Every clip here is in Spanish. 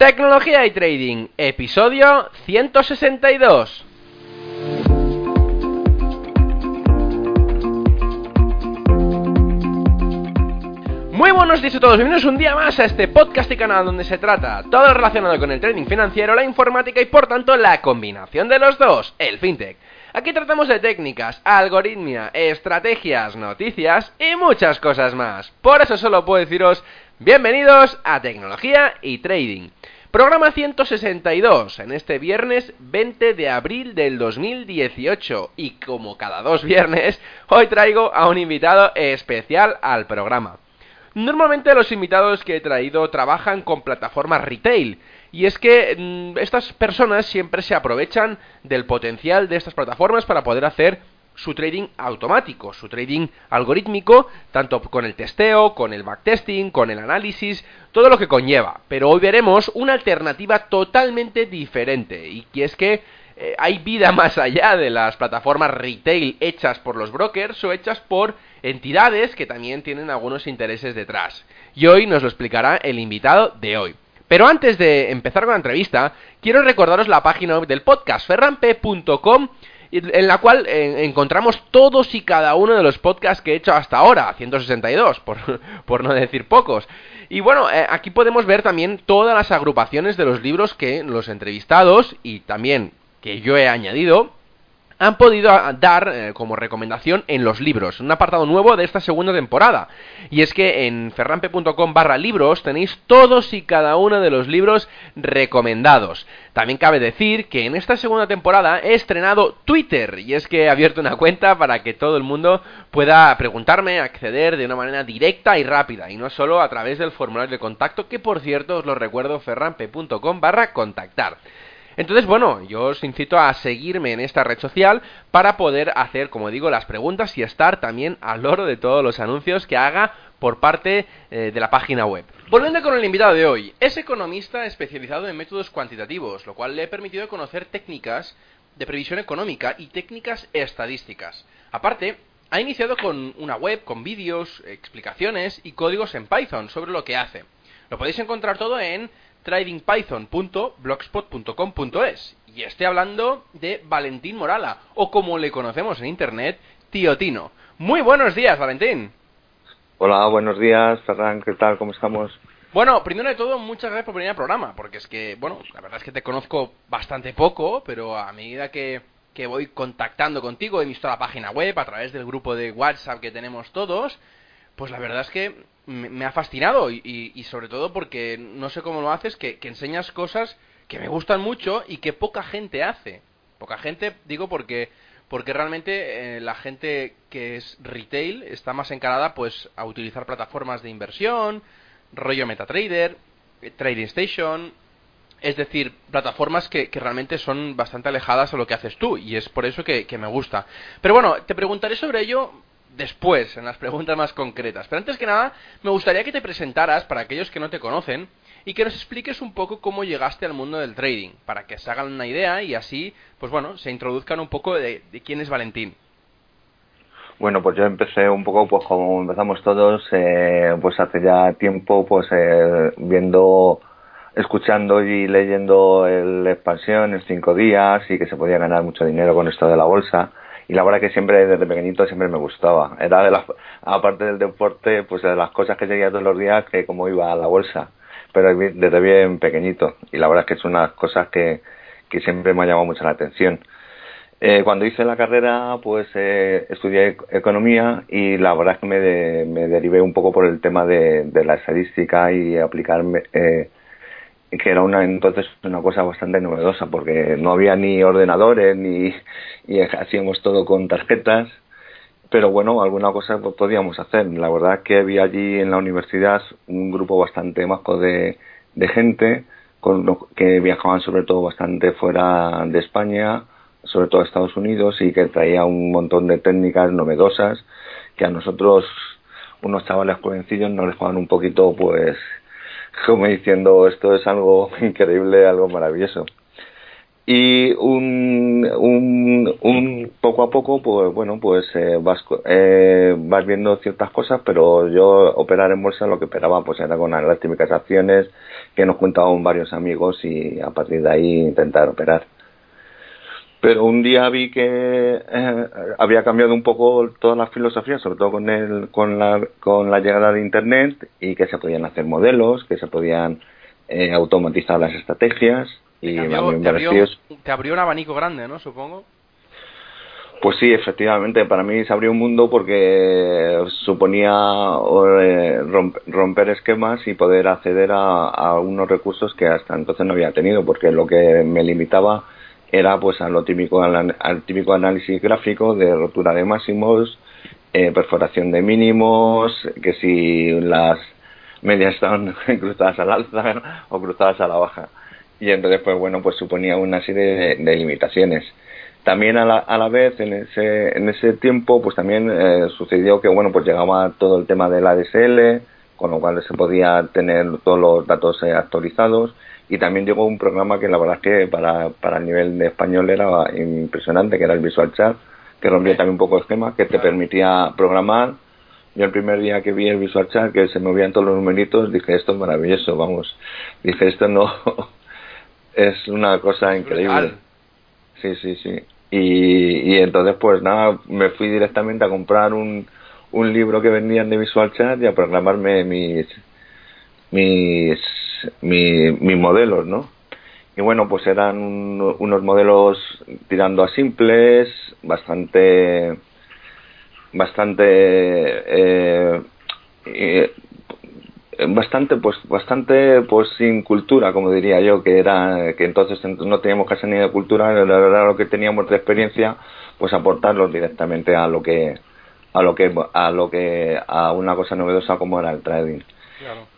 Tecnología y Trading, episodio 162. Muy buenos días a todos, bienvenidos un día más a este podcast y canal donde se trata todo relacionado con el trading financiero, la informática y por tanto la combinación de los dos, el fintech. Aquí tratamos de técnicas, algoritmia, estrategias, noticias y muchas cosas más. Por eso solo puedo deciros bienvenidos a Tecnología y Trading. Programa 162, en este viernes 20 de abril del 2018. Y como cada dos viernes, hoy traigo a un invitado especial al programa. Normalmente los invitados que he traído trabajan con plataformas retail. Y es que mm, estas personas siempre se aprovechan del potencial de estas plataformas para poder hacer su trading automático, su trading algorítmico, tanto con el testeo, con el backtesting, con el análisis, todo lo que conlleva. Pero hoy veremos una alternativa totalmente diferente, y es que eh, hay vida más allá de las plataformas retail hechas por los brokers o hechas por entidades que también tienen algunos intereses detrás. Y hoy nos lo explicará el invitado de hoy. Pero antes de empezar con la entrevista, quiero recordaros la página web del podcast, ferramp.com en la cual eh, encontramos todos y cada uno de los podcasts que he hecho hasta ahora, 162, por, por no decir pocos. Y bueno, eh, aquí podemos ver también todas las agrupaciones de los libros que los entrevistados y también que yo he añadido han podido dar eh, como recomendación en los libros, un apartado nuevo de esta segunda temporada. Y es que en ferrampe.com barra libros tenéis todos y cada uno de los libros recomendados. También cabe decir que en esta segunda temporada he estrenado Twitter y es que he abierto una cuenta para que todo el mundo pueda preguntarme, acceder de una manera directa y rápida y no solo a través del formulario de contacto que por cierto os lo recuerdo ferrampe.com barra contactar. Entonces, bueno, yo os incito a seguirme en esta red social para poder hacer, como digo, las preguntas y estar también al loro de todos los anuncios que haga por parte eh, de la página web. Volviendo con el invitado de hoy, es economista especializado en métodos cuantitativos, lo cual le ha permitido conocer técnicas de previsión económica y técnicas estadísticas. Aparte, ha iniciado con una web con vídeos, explicaciones y códigos en Python sobre lo que hace. Lo podéis encontrar todo en tradingpython.blogspot.com.es y esté hablando de Valentín Morala, o como le conocemos en internet, Tío Tino. Muy buenos días, Valentín. Hola, buenos días, Ferran, ¿qué tal? ¿Cómo estamos? Bueno, primero de todo, muchas gracias por venir al programa, porque es que, bueno, la verdad es que te conozco bastante poco, pero a medida que, que voy contactando contigo, he visto la página web a través del grupo de WhatsApp que tenemos todos, pues la verdad es que me, ha fascinado y, sobre todo porque no sé cómo lo haces, que, enseñas cosas que me gustan mucho y que poca gente hace. Poca gente, digo, porque porque realmente eh, la gente que es retail está más encarada pues a utilizar plataformas de inversión, rollo MetaTrader, eh, Trading Station, es decir, plataformas que, realmente son bastante alejadas a lo que haces tú y es por eso que, que me gusta. Pero bueno, te preguntaré sobre ello después, en las preguntas más concretas. Pero antes que nada, me gustaría que te presentaras para aquellos que no te conocen y que nos expliques un poco cómo llegaste al mundo del trading, para que se hagan una idea y así, pues bueno, se introduzcan un poco de, quién es Valentín. Bueno, pues yo empecé un poco, pues como empezamos todos, eh, pues hace ya tiempo, pues eh, viendo, escuchando y leyendo el expansión en cinco días y que se podía ganar mucho dinero con esto de la bolsa y la verdad que siempre desde pequeñito siempre me gustaba. Era de las, aparte del deporte, pues de las cosas que seguía todos los días que como iba a la bolsa, pero desde bien pequeñito y la verdad es que es una cosas que, que siempre me ha llamado mucho la atención. Eh, cuando hice la carrera, pues eh, estudié economía y la verdad es que me, me derivé un poco por el tema de, de la estadística y aplicarme, eh, que era una entonces una cosa bastante novedosa porque no había ni ordenadores ni y hacíamos todo con tarjetas. Pero bueno alguna cosa podíamos hacer. La verdad que había allí en la universidad un grupo bastante majo de, de gente con que viajaban sobre todo bastante fuera de España sobre todo a Estados Unidos y que traía un montón de técnicas novedosas que a nosotros unos chavales jovencillos nos dejaban un poquito pues como diciendo esto es algo increíble, algo maravilloso. y un, un, un, poco a poco pues bueno pues eh, vas eh, vas viendo ciertas cosas pero yo operar en bolsa lo que operaba pues era con las típicas acciones que nos contaban varios amigos y a partir de ahí intentar operar pero un día vi que eh, había cambiado un poco todas las filosofías sobre todo con el con la con la llegada de internet y que se podían hacer modelos que se podían eh, automatizar las estrategias y te, abrió, un abanico grande, ¿no? Supongo. Pues sí, efectivamente, para mí se abrió un mundo porque suponía eh, romper esquemas y poder acceder a, unos recursos que hasta entonces no había tenido, porque lo que me limitaba era pues a lo típico, al, típico análisis gráfico de rotura de máximos, eh, perforación de mínimos, que si las medias están cruzadas al alza o cruzadas a la baja. Y entonces pues bueno pues suponía una serie de, limitaciones. También a la, a la vez en ese en ese tiempo pues también eh, sucedió que bueno pues llegaba todo el tema del ADSL con lo cual se podía tener todos los datos eh, actualizados y también llegó un programa que la verdad es que para, para el nivel de español era impresionante que era el Visual Chat que rompía también un poco el esquema que te permitía programar yo el primer día que vi el Visual Chat que se movían todos los numeritos dije esto es maravilloso vamos dije esto no es una cosa increíble. Sí, sí, sí. Y, y entonces, pues nada, me fui directamente a comprar un, un libro que vendían de Visual Chat y a programarme mis, mis, mis, modelos, ¿no? Y bueno, pues eran unos modelos tirando a simples, bastante, bastante, eh, eh bastante pues bastante pues sin cultura como diría yo que era que entonces no teníamos casi ni de cultura verdad lo que teníamos de experiencia pues aportarlos directamente a lo que a lo que a lo que a una cosa novedosa como era el trading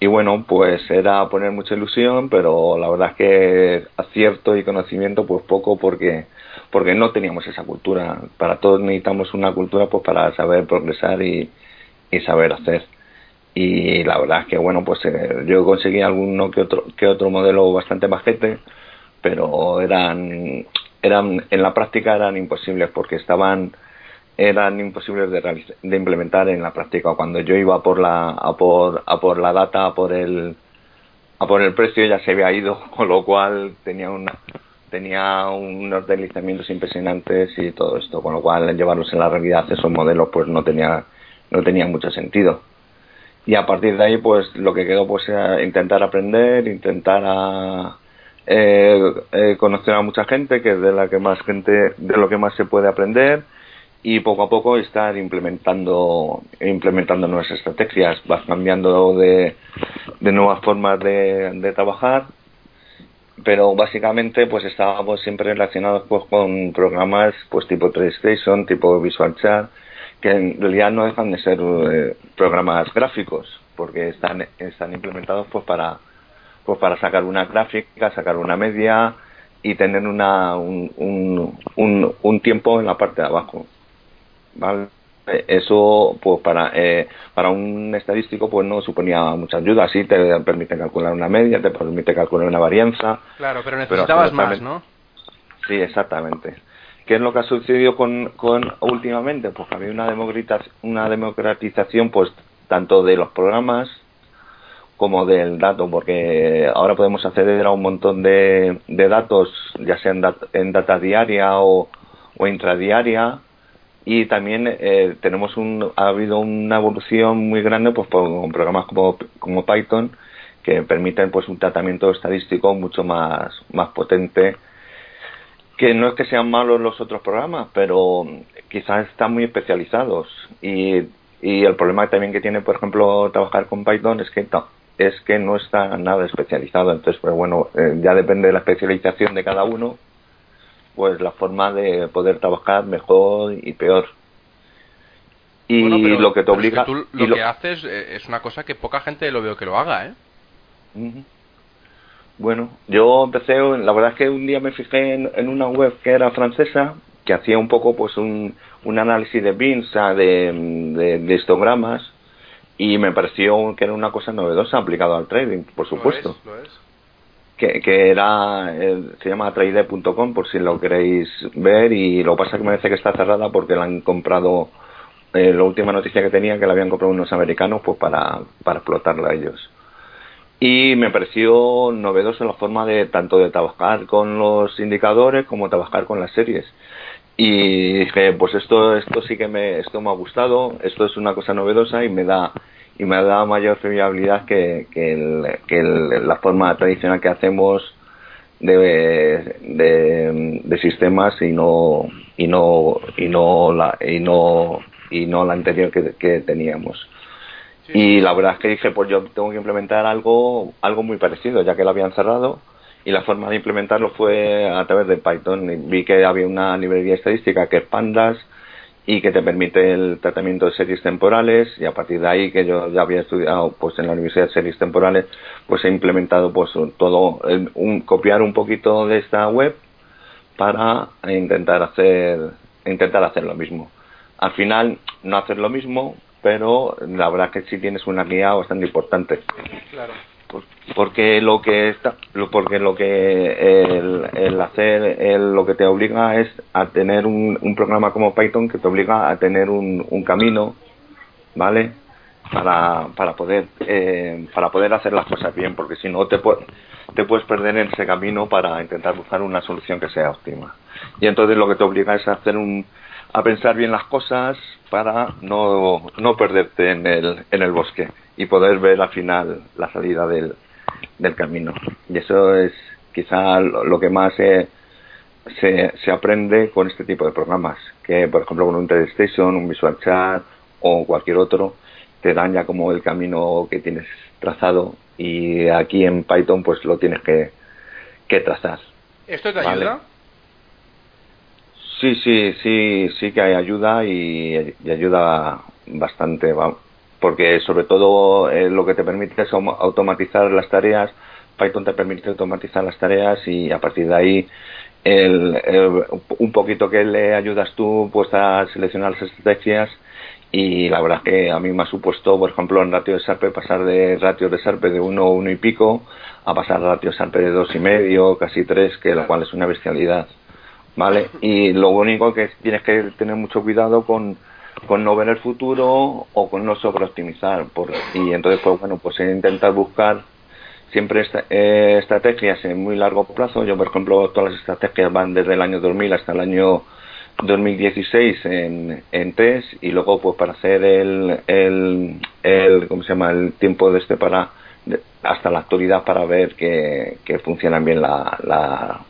y bueno pues era poner mucha ilusión pero la verdad es que acierto y conocimiento pues poco porque porque no teníamos esa cultura. Para todos necesitamos una cultura pues para saber progresar y, y saber hacer. Y la verdad es que bueno pues eh, yo conseguí alguno que otro que otro modelo bastante majete pero eran eran en la práctica eran imposibles porque estaban eran imposibles de, de implementar en la práctica. Cuando yo iba por la a por a por la data a por el a por el precio ya se había ido con lo cual tenía una tenía unos deslizamientos impresionantes y todo esto con lo cual llevarlos en la realidad esos modelos pues no tenía no tenía mucho sentido. Y a partir de ahí pues lo que quedó pues era intentar aprender intentar a, eh, eh, conocer a mucha gente que es de la que más gente de lo que más se puede aprender y poco a poco estar implementando implementando nuevas estrategias vas cambiando de, de nuevas formas de, trabajar pero básicamente pues estábamos siempre relacionados pues con programas pues tipo TradeStation tipo Visual Chat que en realidad no dejan de ser eh, programas gráficos porque están están implementados pues para pues para sacar una gráfica sacar una media y tener una un, un, un, tiempo en la parte de abajo vale eso pues para eh, para un estadístico pues no suponía mucha ayuda. Sí te permite calcular una media te permite calcular una varianza. Claro pero necesitabas más no sí exactamente. ¿Qué es lo que ha sucedido con, con últimamente? Pues que había una, democratización, una democratización pues tanto de los programas como del dato, porque ahora podemos acceder a un montón de, de datos, ya sea en, data diaria o, o intradiaria, y también eh, tenemos un, ha habido una evolución muy grande pues con programas como, como Python que permiten pues un tratamiento estadístico mucho más, más potente que no es que sean malos los otros programas, pero quizás están muy especializados y, y el problema también que tiene, por ejemplo, trabajar con Python es que es que no está nada especializado. Entonces, pues bueno, eh, ya depende de la especialización de cada uno, pues la forma de poder trabajar mejor y peor. Y lo que te obliga. tú lo, que haces eh, es una cosa que poca gente lo veo que lo haga, ¿eh? Bueno, yo empecé, la verdad es que un día me fijé en, una web que era francesa, que hacía un poco pues un, un análisis de bins, de, de, histogramas, y me pareció que era una cosa novedosa aplicado al trading, por supuesto. Que, era, se llama traide.com por si lo queréis ver y lo que pasa que me parece que está cerrada porque la han comprado, eh, la última noticia que tenía que la habían comprado unos americanos pues para, para explotarla a ellos. Y me pareció novedoso la forma de tanto de trabajar con los indicadores como trabajar con las series. Y dije, pues esto, esto sí que me, esto me ha gustado, esto es una cosa novedosa y me da, y me da mayor fiabilidad que, que, el, que la forma tradicional que hacemos de, de, sistemas y no y no y no la y no y no la anterior que, que teníamos. Y la verdad es que dije pues yo tengo que implementar algo algo muy parecido ya que lo habían cerrado y la forma de implementarlo fue a través de Python. Vi que había una librería estadística que es Pandas y que te permite el tratamiento de series temporales y a partir de ahí que yo ya había estudiado pues en la universidad de series temporales pues he implementado pues todo un, copiar un poquito de esta web para intentar hacer intentar hacer lo mismo. Al final no hacer lo mismo pero la verdad que sí tienes una guía bastante importante porque lo que está porque lo que el, hacer el, lo que te obliga es a tener un, un, programa como Python que te obliga a tener un, un camino vale para, para poder eh, para poder hacer las cosas bien porque si no te te puedes perder en ese camino para intentar buscar una solución que sea óptima. Y entonces lo que te obliga es a hacer un a pensar bien las cosas para no, no perderte en el, en el bosque y poder ver al final la salida del, del camino. Y eso es quizá lo que más se, se, se, aprende con este tipo de programas, que por ejemplo con un TeleStation, un Visual Chat o cualquier otro, te dan ya como el camino que tienes trazado y aquí en Python pues lo tienes que, que trazar. ¿Esto te ayuda? Sí, sí, sí, sí que hay ayuda y, ayuda bastante, porque sobre todo eh, lo que te permite es automatizar las tareas. Python te permite automatizar las tareas y a partir de ahí el, un poquito que le ayudas tú pues a seleccionar las estrategias y la verdad que a mí me ha supuesto, por ejemplo, en ratio de SARPE pasar de ratios de SARPE de 1, 1 y pico a pasar a ratios SARPE de dos y medio, casi 3, que lo cual es una bestialidad. ¿Vale? Y lo único que tienes que tener mucho cuidado con, con no ver el futuro o con no sobreoptimizar. Por, y entonces, pues bueno, pues intentar buscar siempre eh, estrategias en muy largo plazo. Yo, por ejemplo, todas las estrategias van desde el año 2000 hasta el año 2016 en, en test y luego pues para hacer el, el, el ¿cómo se llama? el tiempo de este para hasta la actualidad para ver que, que funcionan bien la, la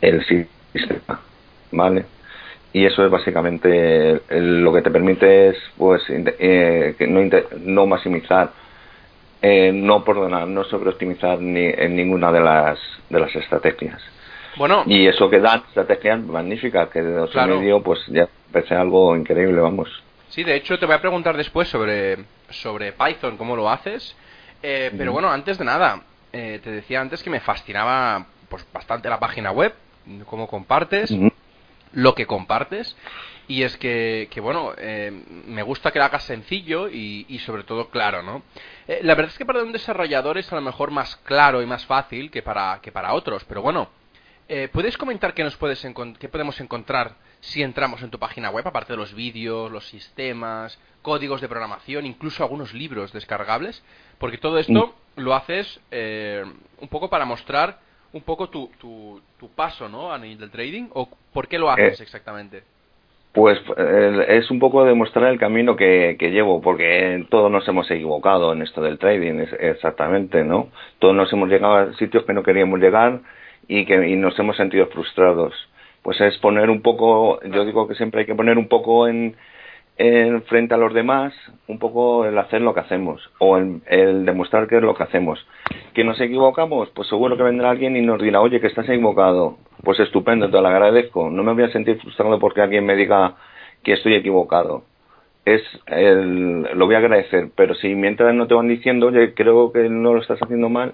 el sistema, ¿vale? Y eso es básicamente lo que te permite es, pues, eh, no, no maximizar, eh, no perdonar, no sobreoptimizar ni en ninguna de las de las estrategias. Bueno. Y eso que dan estrategias magníficas, que de dos y medio, pues ya parece algo increíble, vamos. Sí, de hecho te voy a preguntar después sobre, sobre Python, cómo lo haces. Eh, pero bueno, antes de nada, te decía antes que me fascinaba pues bastante la página web cómo compartes, lo que compartes. Y es que, que bueno, eh, me gusta que lo hagas sencillo y, y sobre todo claro, ¿no? Eh, la verdad es que para un desarrollador es a lo mejor más claro y más fácil que para, que para otros, pero bueno, eh, ¿puedes comentar qué, nos puedes qué podemos encontrar si entramos en tu página web, aparte de los vídeos, los sistemas, códigos de programación, incluso algunos libros descargables? Porque todo esto mm. lo haces un poco para mostrar un poco tu, tu, tu paso, ¿no? A nivel del trading, o por qué lo haces eh, exactamente. Pues es un poco demostrar el camino que, que, llevo, porque todos nos hemos equivocado en esto del trading, exactamente, ¿no? Todos nos hemos llegado a sitios que no queríamos llegar y que y nos hemos sentido frustrados. Pues es poner un poco, yo digo que siempre hay que poner un poco en, en frente a los demás un poco el hacer lo que hacemos o el, demostrar qué es lo que hacemos. ¿Que nos equivocamos? Pues seguro que vendrá alguien y nos dirá, oye, que estás equivocado. Pues estupendo, te lo agradezco. No me voy a sentir frustrado porque alguien me diga que estoy equivocado. Es el, lo voy a agradecer, pero si mientras no te van diciendo, oye, creo que no lo estás haciendo mal,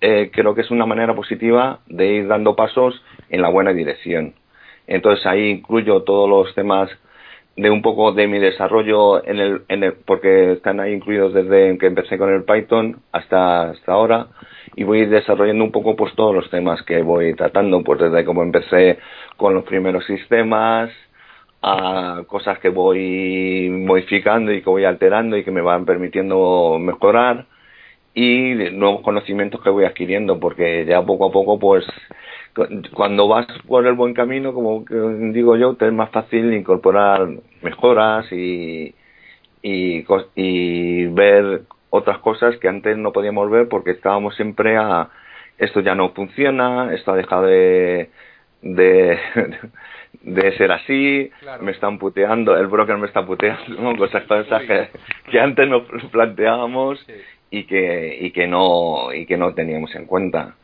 eh, creo que es una manera positiva de ir dando pasos en la buena dirección. Entonces ahí incluyo todos los temas de un poco de mi desarrollo en el, en el, porque están ahí incluidos desde que empecé con el Python hasta, hasta ahora y voy desarrollando un poco pues todos los temas que voy tratando, pues desde cómo empecé con los primeros sistemas a cosas que voy modificando y que voy alterando y que me van permitiendo mejorar y nuevos conocimientos que voy adquiriendo porque ya poco a poco pues cuando vas por el buen camino, como digo yo, te es más fácil incorporar mejoras y, y, y ver otras cosas que antes no podíamos ver porque estábamos siempre a esto ya no funciona, esto ha dejado de, de, de ser así, me están puteando, el broker me está puteando, cosas, cosas que, que, antes nos planteábamos y que y que no y que no teníamos en cuenta.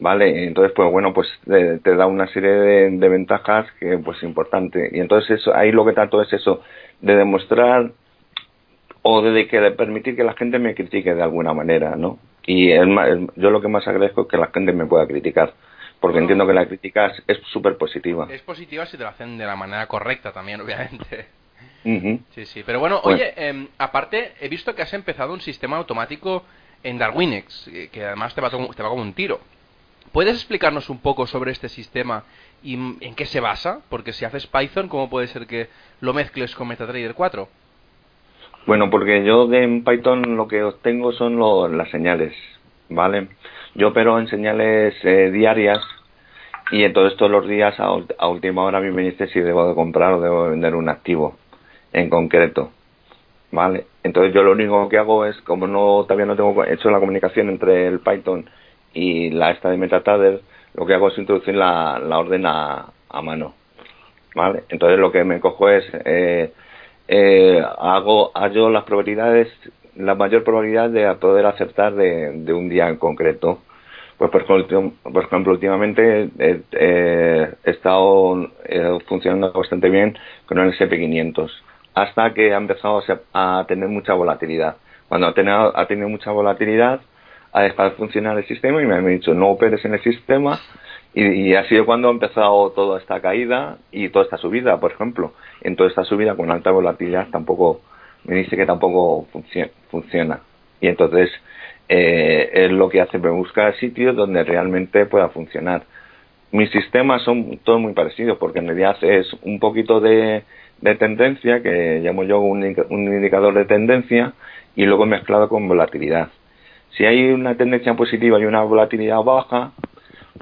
¿Vale? Entonces, pues bueno, pues te, da una serie de, ventajas que pues importante. Y entonces eso, ahí lo que trato es eso, de demostrar o de, que de permitir que la gente me critique de alguna manera, ¿no? Y yo lo que más agradezco es que la gente me pueda criticar, porque entiendo que la crítica es súper positiva. Es positiva si te lo hacen de la manera correcta también, obviamente. Sí, sí. Pero bueno, oye, em, aparte, he visto que has empezado un sistema automático en Darwinex, eh, que además te va, te va como un tiro. ¿Puedes explicarnos un poco sobre este sistema y en qué se basa? Porque si haces Python, ¿cómo puede ser que lo mezcles con MetaTrader 4? Bueno, porque yo en Python lo que obtengo son las señales, ¿vale? Yo opero en señales eh, diarias y entonces todos los días a, última hora me dice si debo de comprar o debo de vender un activo en concreto, ¿vale? Entonces yo lo único que hago es, como no todavía no tengo hecho la comunicación entre el Python y la esta de MetaTrader, lo que hago es introducir la, la orden a, a mano, ¿vale? Entonces lo que me cojo es eh, eh, hago las probabilidades, la mayor probabilidad de poder acertar de, de un día en concreto. Pues por por ejemplo últimamente he estado funcionando bastante bien con el SP500 hasta que ha empezado a, tener mucha volatilidad. Cuando ha tenido, ha tenido mucha volatilidad, ha dejado de funcionar el sistema y me han dicho no operes en el sistema y, ha sido cuando ha empezado toda esta caída y toda esta subida, por ejemplo. En toda esta subida con alta volatilidad tampoco, me dice que tampoco funciona. Y entonces eh, es lo que hace, me buscar sitios donde realmente pueda funcionar. Mis sistemas son todos muy parecidos porque en realidad es un poquito de, de tendencia, que llamo yo un, un indicador de tendencia, y luego mezclado con volatilidad. Si hay una tendencia positiva y una volatilidad baja,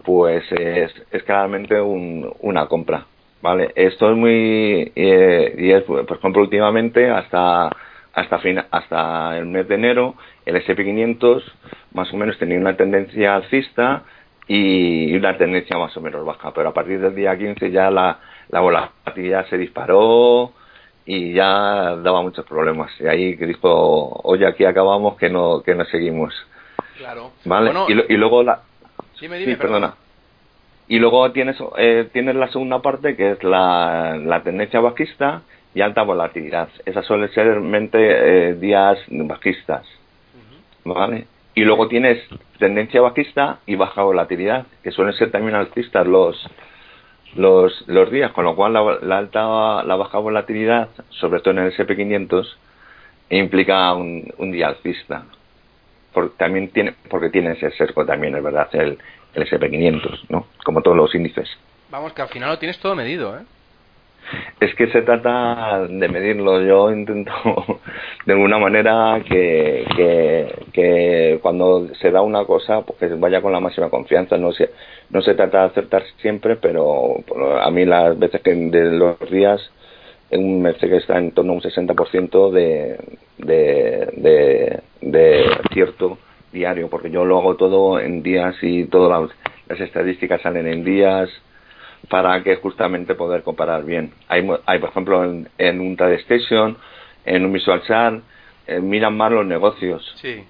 pues es, claramente una compra. ¿vale? Esto es muy. Eh, y es, por ejemplo, últimamente, hasta hasta, fin, hasta el mes de enero, el SP500 más o menos tenía una tendencia alcista y una tendencia más o menos baja, pero a partir del día 15 ya la, la volatilidad se disparó y ya daba muchos problemas. Y ahí dijo, oye, aquí acabamos que no, que no seguimos. Claro. ¿Vale? y, luego la... Dime, dime, perdona. Y luego tienes, eh, tienes la segunda parte que es la, la tendencia bajista y alta volatilidad. Esas suelen ser realmente eh, días bajistas. ¿Vale? Y luego tienes tendencia bajista y baja volatilidad, que suelen ser también alcistas los, los, los días, con lo cual la, alta, la baja volatilidad, sobre todo en el SP500, implica un, un día alcista. también tiene, porque tiene ese cerco también, es verdad, el, el SP500, ¿no? Como todos los índices. Vamos, que al final lo tienes todo medido, ¿eh? Es que se trata de medirlo. Yo intento de alguna manera que, que, cuando se da una cosa, pues que vaya con la máxima confianza. No se, no se trata de acertar siempre, pero a mí las veces que de los días un que está en torno a un 60% de, de, de, de cierto diario, porque yo lo hago todo en días y todas las estadísticas salen en días para que justamente poder comparar bien. Hay, hay por ejemplo, en, en un Station, en un Visual Chart, eh, miran más los negocios. Sí.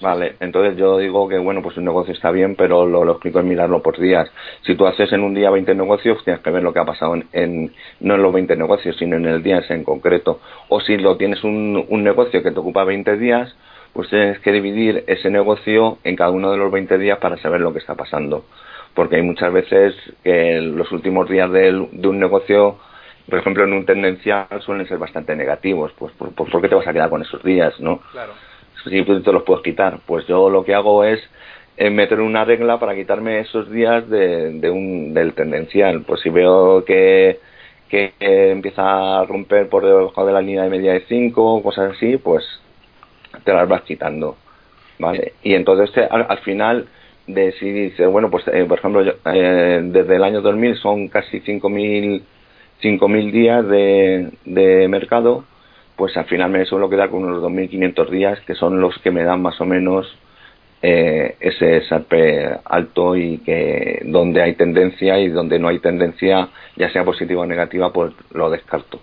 Vale, entonces yo digo que bueno, pues un negocio está bien, pero lo, lo explico en mirarlo por días. Si tú haces en un día 20 negocios, tienes que ver lo que ha pasado en, en no en los 20 negocios, sino en el día en concreto. O si lo tienes un, un negocio que te ocupa 20 días, pues tienes que dividir ese negocio en cada uno de los 20 días para saber lo que está pasando porque hay muchas veces que los últimos días de, un negocio por ejemplo, en un tendencial suelen ser bastante negativos, pues ¿por, por, qué te vas a quedar con esos días, no? Claro. Si te los puedes quitar, pues yo lo que hago es eh, meter una regla para quitarme esos días de, de un, del tendencial. Pues si veo que, que, empieza a romper por debajo de la línea de media de 5, cosas así, pues te las vas quitando, ¿vale? Y entonces al, al final de si dice, bueno, pues eh, por ejemplo, eh, desde el año 2000 son casi 5.000 5.000 días de, de mercado, pues al final me suelo quedar con unos 2.500 días, que son los que me dan más o menos eh, ese SARP alto y que donde hay tendencia y donde no hay tendencia, ya sea positiva o negativa, pues lo descarto.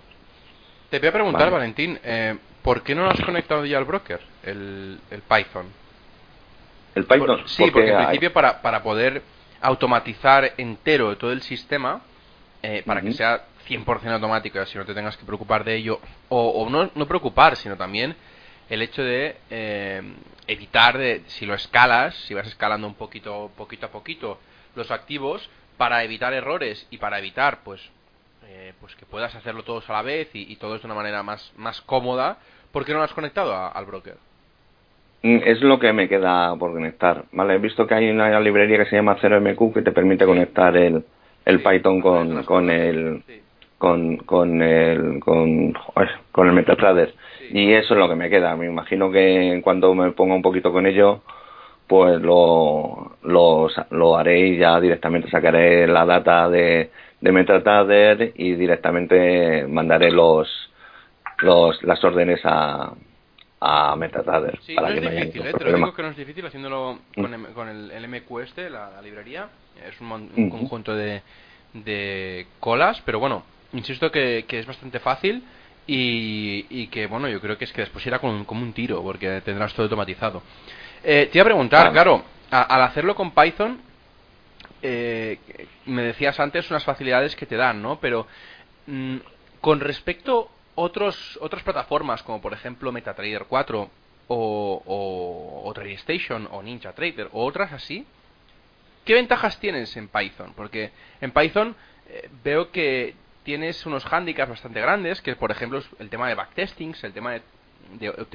Te voy a preguntar, Valentín, eh, ¿por qué no lo has conectado ya al broker, el, el Python? El Python. sí, porque, en principio para, para poder automatizar entero todo el sistema, eh, para que sea 100% automático, así no te tengas que preocupar de ello, o, no, no, preocupar, sino también el hecho de eh, evitar, de, si lo escalas, si vas escalando un poquito, poquito a poquito los activos, para evitar errores y para evitar, pues, eh, pues que puedas hacerlo todos a la vez y, todo es de una manera más, más cómoda, ¿por qué no lo has conectado al broker? Mm, es lo que me queda por conectar, ¿vale? He visto que hay una librería que se llama 0MQ que te permite conectar el, el Python con, con el con con el con, con el MetaTrader y eso es lo que me queda. Me imagino que cuando me ponga un poquito con ello pues lo, lo, lo haré y ya directamente sacaré la data de, de MetaTrader y directamente mandaré los, los las órdenes a, a MetaTrader. Sí, para no que es difícil, ¿eh? te lo digo que no es difícil haciéndolo con, con el, el, MQ este, la, librería. Es un, un conjunto de, de colas, pero bueno, insisto que, que es bastante fácil y, y, que, bueno, yo creo que es que después irá como, como un tiro, porque tendrás todo automatizado. Eh, te iba a preguntar, claro, al hacerlo con Python, eh, me decías antes unas facilidades que te dan, ¿no? Pero mm, con respecto otros otras plataformas como por ejemplo MetaTrader 4 o, o, o TradeStation o Ninja Trader o otras así, ¿qué ventajas tienes en Python? Porque en Python eh, veo que tienes unos handicaps bastante grandes, que por ejemplo el tema de backtestings, el tema de,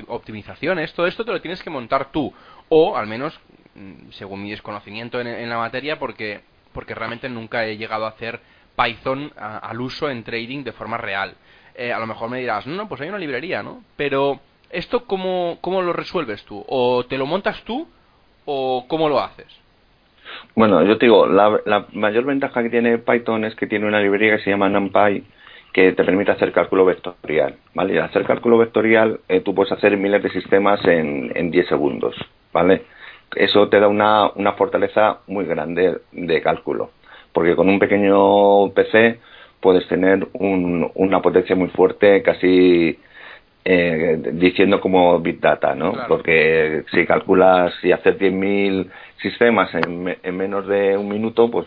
optimizaciones, todo esto te lo tienes que montar tú, o al menos mm, según mi desconocimiento en, la materia, porque, porque realmente nunca he llegado a hacer Python al uso en trading de forma real. Eh, a lo mejor me dirás, no, no, pues hay una librería, ¿no? Pero, ¿esto cómo, cómo lo resuelves tú? ¿O te lo montas tú o cómo lo haces? Bueno, yo te digo, la, mayor ventaja que tiene Python es que tiene una librería que se llama NumPy que te permite hacer cálculo vectorial, ¿vale? Y al hacer cálculo vectorial eh, tú puedes hacer miles de sistemas en, en 10 segundos, ¿vale? Eso te da una, una fortaleza muy grande de cálculo, porque con un pequeño PC puedes tener un, una potencia muy fuerte, casi eh, diciendo como Big Data, ¿no? Porque si calculas y haces 10.000 sistemas en, en, menos de un minuto, pues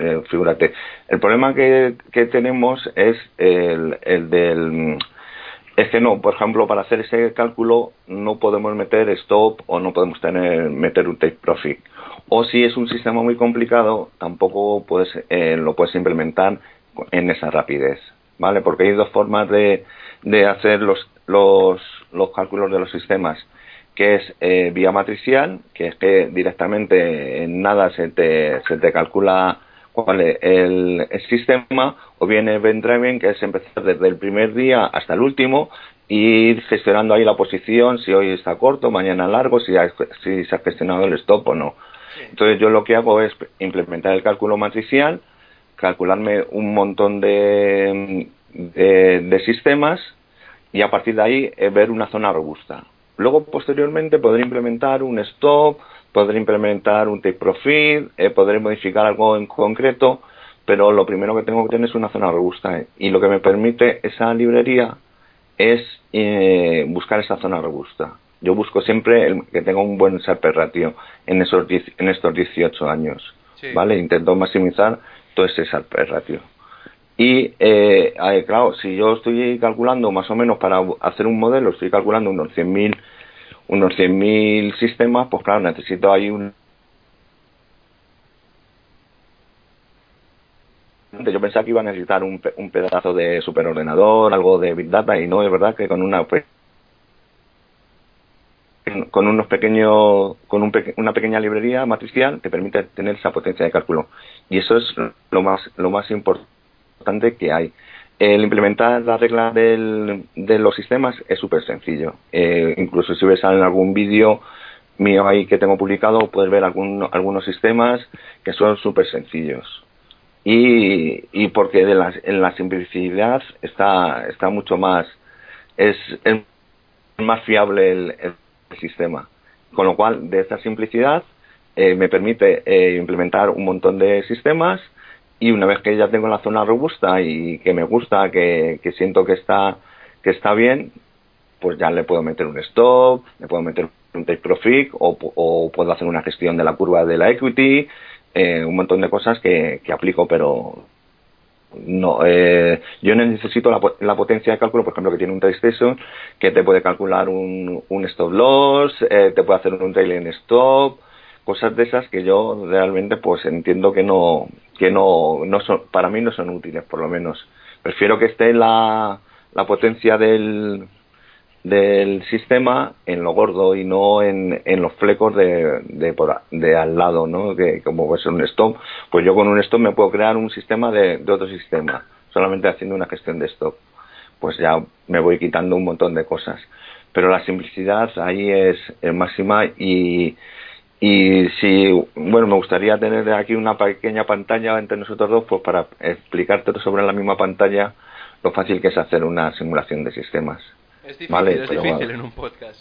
eh, figúrate. El problema que, que tenemos es el, el del... Es que no, por ejemplo, para hacer ese cálculo no podemos meter stop o no podemos tener meter un take profit. O si es un sistema muy complicado, tampoco puedes, eh, lo puedes implementar en esa rapidez, ¿vale? Porque hay dos formas de, de hacer los, los, los cálculos de los sistemas, que es eh, vía matricial, que es que directamente en nada se te, se te calcula cuál es el, el sistema, o bien event driven, que es empezar desde el primer día hasta el último, y ir gestionando ahí la posición, si hoy está corto, mañana largo, si, si se ha gestionado el stop o no. Entonces yo lo que hago es implementar el cálculo matricial, calcularme un montón de, de, sistemas y a partir de ahí eh, ver una zona robusta. Luego, posteriormente, podré implementar un stop, podré implementar un take profit, eh, podré modificar algo en concreto, pero lo primero que tengo que tener es una zona robusta. Eh. Y lo que me permite esa librería es eh, buscar esa zona robusta. Yo busco siempre el, que tenga un buen SARP ratio en, esos en estos 18 años. ¿Vale? Intento maximizar todo ese SARP ratio. Y, eh, claro, si yo estoy calculando más o menos para hacer un modelo, estoy calculando unos 100.000 unos 100.000 sistemas, pues claro, necesito ahí un yo pensaba que iba a necesitar un, un pedazo de superordenador, algo de Big Data, y no, es verdad que con una con unos pequeños con un una pequeña librería matricial te permite tener esa potencia de cálculo. Y eso es lo más lo más importante que hay. El implementar la regla del, de los sistemas es súper sencillo. Eh, incluso si ves en algún vídeo mío ahí que tengo publicado puedes ver algún, algunos sistemas que son súper sencillos. Y, y porque de la, en la simplicidad está está mucho más es, es más fiable el sistema. Con lo cual, de esta simplicidad eh, me permite eh, implementar un montón de sistemas y una vez que ya tengo la zona robusta y que me gusta, que, siento que está, que está bien, pues ya le puedo meter un stop, le puedo meter un take profit o, o puedo hacer una gestión de la curva de la equity, eh, un montón de cosas que, que aplico, pero no, eh, yo necesito la, la, potencia de cálculo, por ejemplo, que tiene un TradeStation, que te puede calcular un, un stop loss, eh, te puede hacer un trailing stop, cosas de esas que yo realmente pues entiendo que no, que no, no son, para mí no son útiles, por lo menos. Prefiero que esté la, la potencia del, del sistema en lo gordo y no en, en los flecos de, de, de al lado, ¿no? Que como es un stop, pues yo con un stop me puedo crear un sistema de, de otro sistema, solamente haciendo una gestión de stop. Pues ya me voy quitando un montón de cosas. Pero la simplicidad ahí es, es máxima y, y si, bueno, me gustaría tener aquí una pequeña pantalla entre nosotros dos, pues para explicarte sobre la misma pantalla lo fácil que es hacer una simulación de sistemas. Es difícil, es difícil en un podcast.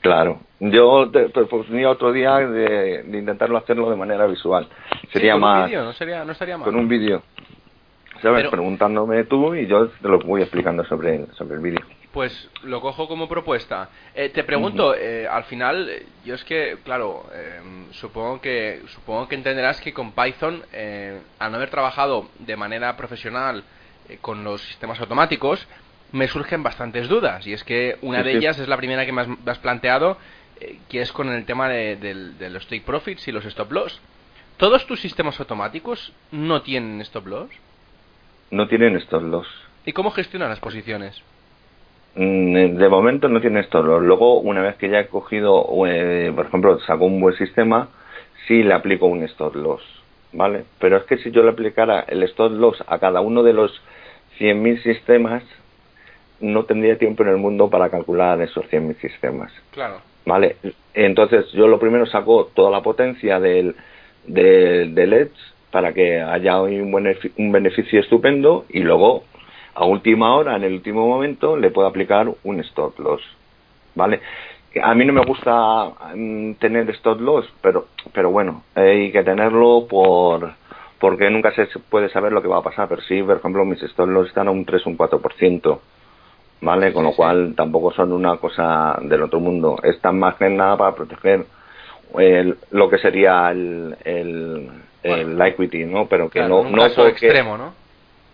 Claro, yo te proponía otro día de, intentarlo hacerlo de manera visual. Sería más. no, sería, no estaría mal. Con un vídeo. ¿Sabes? Preguntándome tú y yo te lo voy explicando sobre el, sobre el vídeo. Pues lo cojo como propuesta. Eh, te pregunto, eh, al final, yo es que, claro, em, supongo que supongo que entenderás que con Python, eh, al no haber trabajado de manera profesional con los sistemas automáticos, me surgen bastantes dudas. Y es que una de ellas es la primera que me has, planteado, eh, que es con el tema de, los take profits y los stop loss. ¿Todos tus sistemas automáticos no tienen stop loss? No tienen stop loss. ¿Y cómo gestionan las posiciones? Mm, eh, de momento no tiene stop loss. Luego, una vez que ya he cogido, eh, por ejemplo, saco un buen sistema, sí le aplico un stop loss. ¿Vale? Pero es que si yo le aplicara el stop loss a cada uno de los 100.000 sistemas, no tendría tiempo en el mundo para calcular esos 100.000 sistemas. Claro. ¿Vale? Entonces, yo lo primero saco toda la potencia del, del, Edge para que haya un, un beneficio estupendo y luego, a última hora, en el último momento, le puedo aplicar un stop loss. ¿Vale? A mí no me gusta mm, tener stop loss, pero, pero bueno, hay que tenerlo por porque nunca se puede saber lo que va a pasar. Pero sí, por ejemplo, mis stop loss están a un 3 o un 4%. ¿Vale? Con lo cual tampoco son una cosa del otro mundo. Están más que nada para proteger el, lo que sería el, el, el equity, ¿no? Pero que no, un caso extremo, ¿no?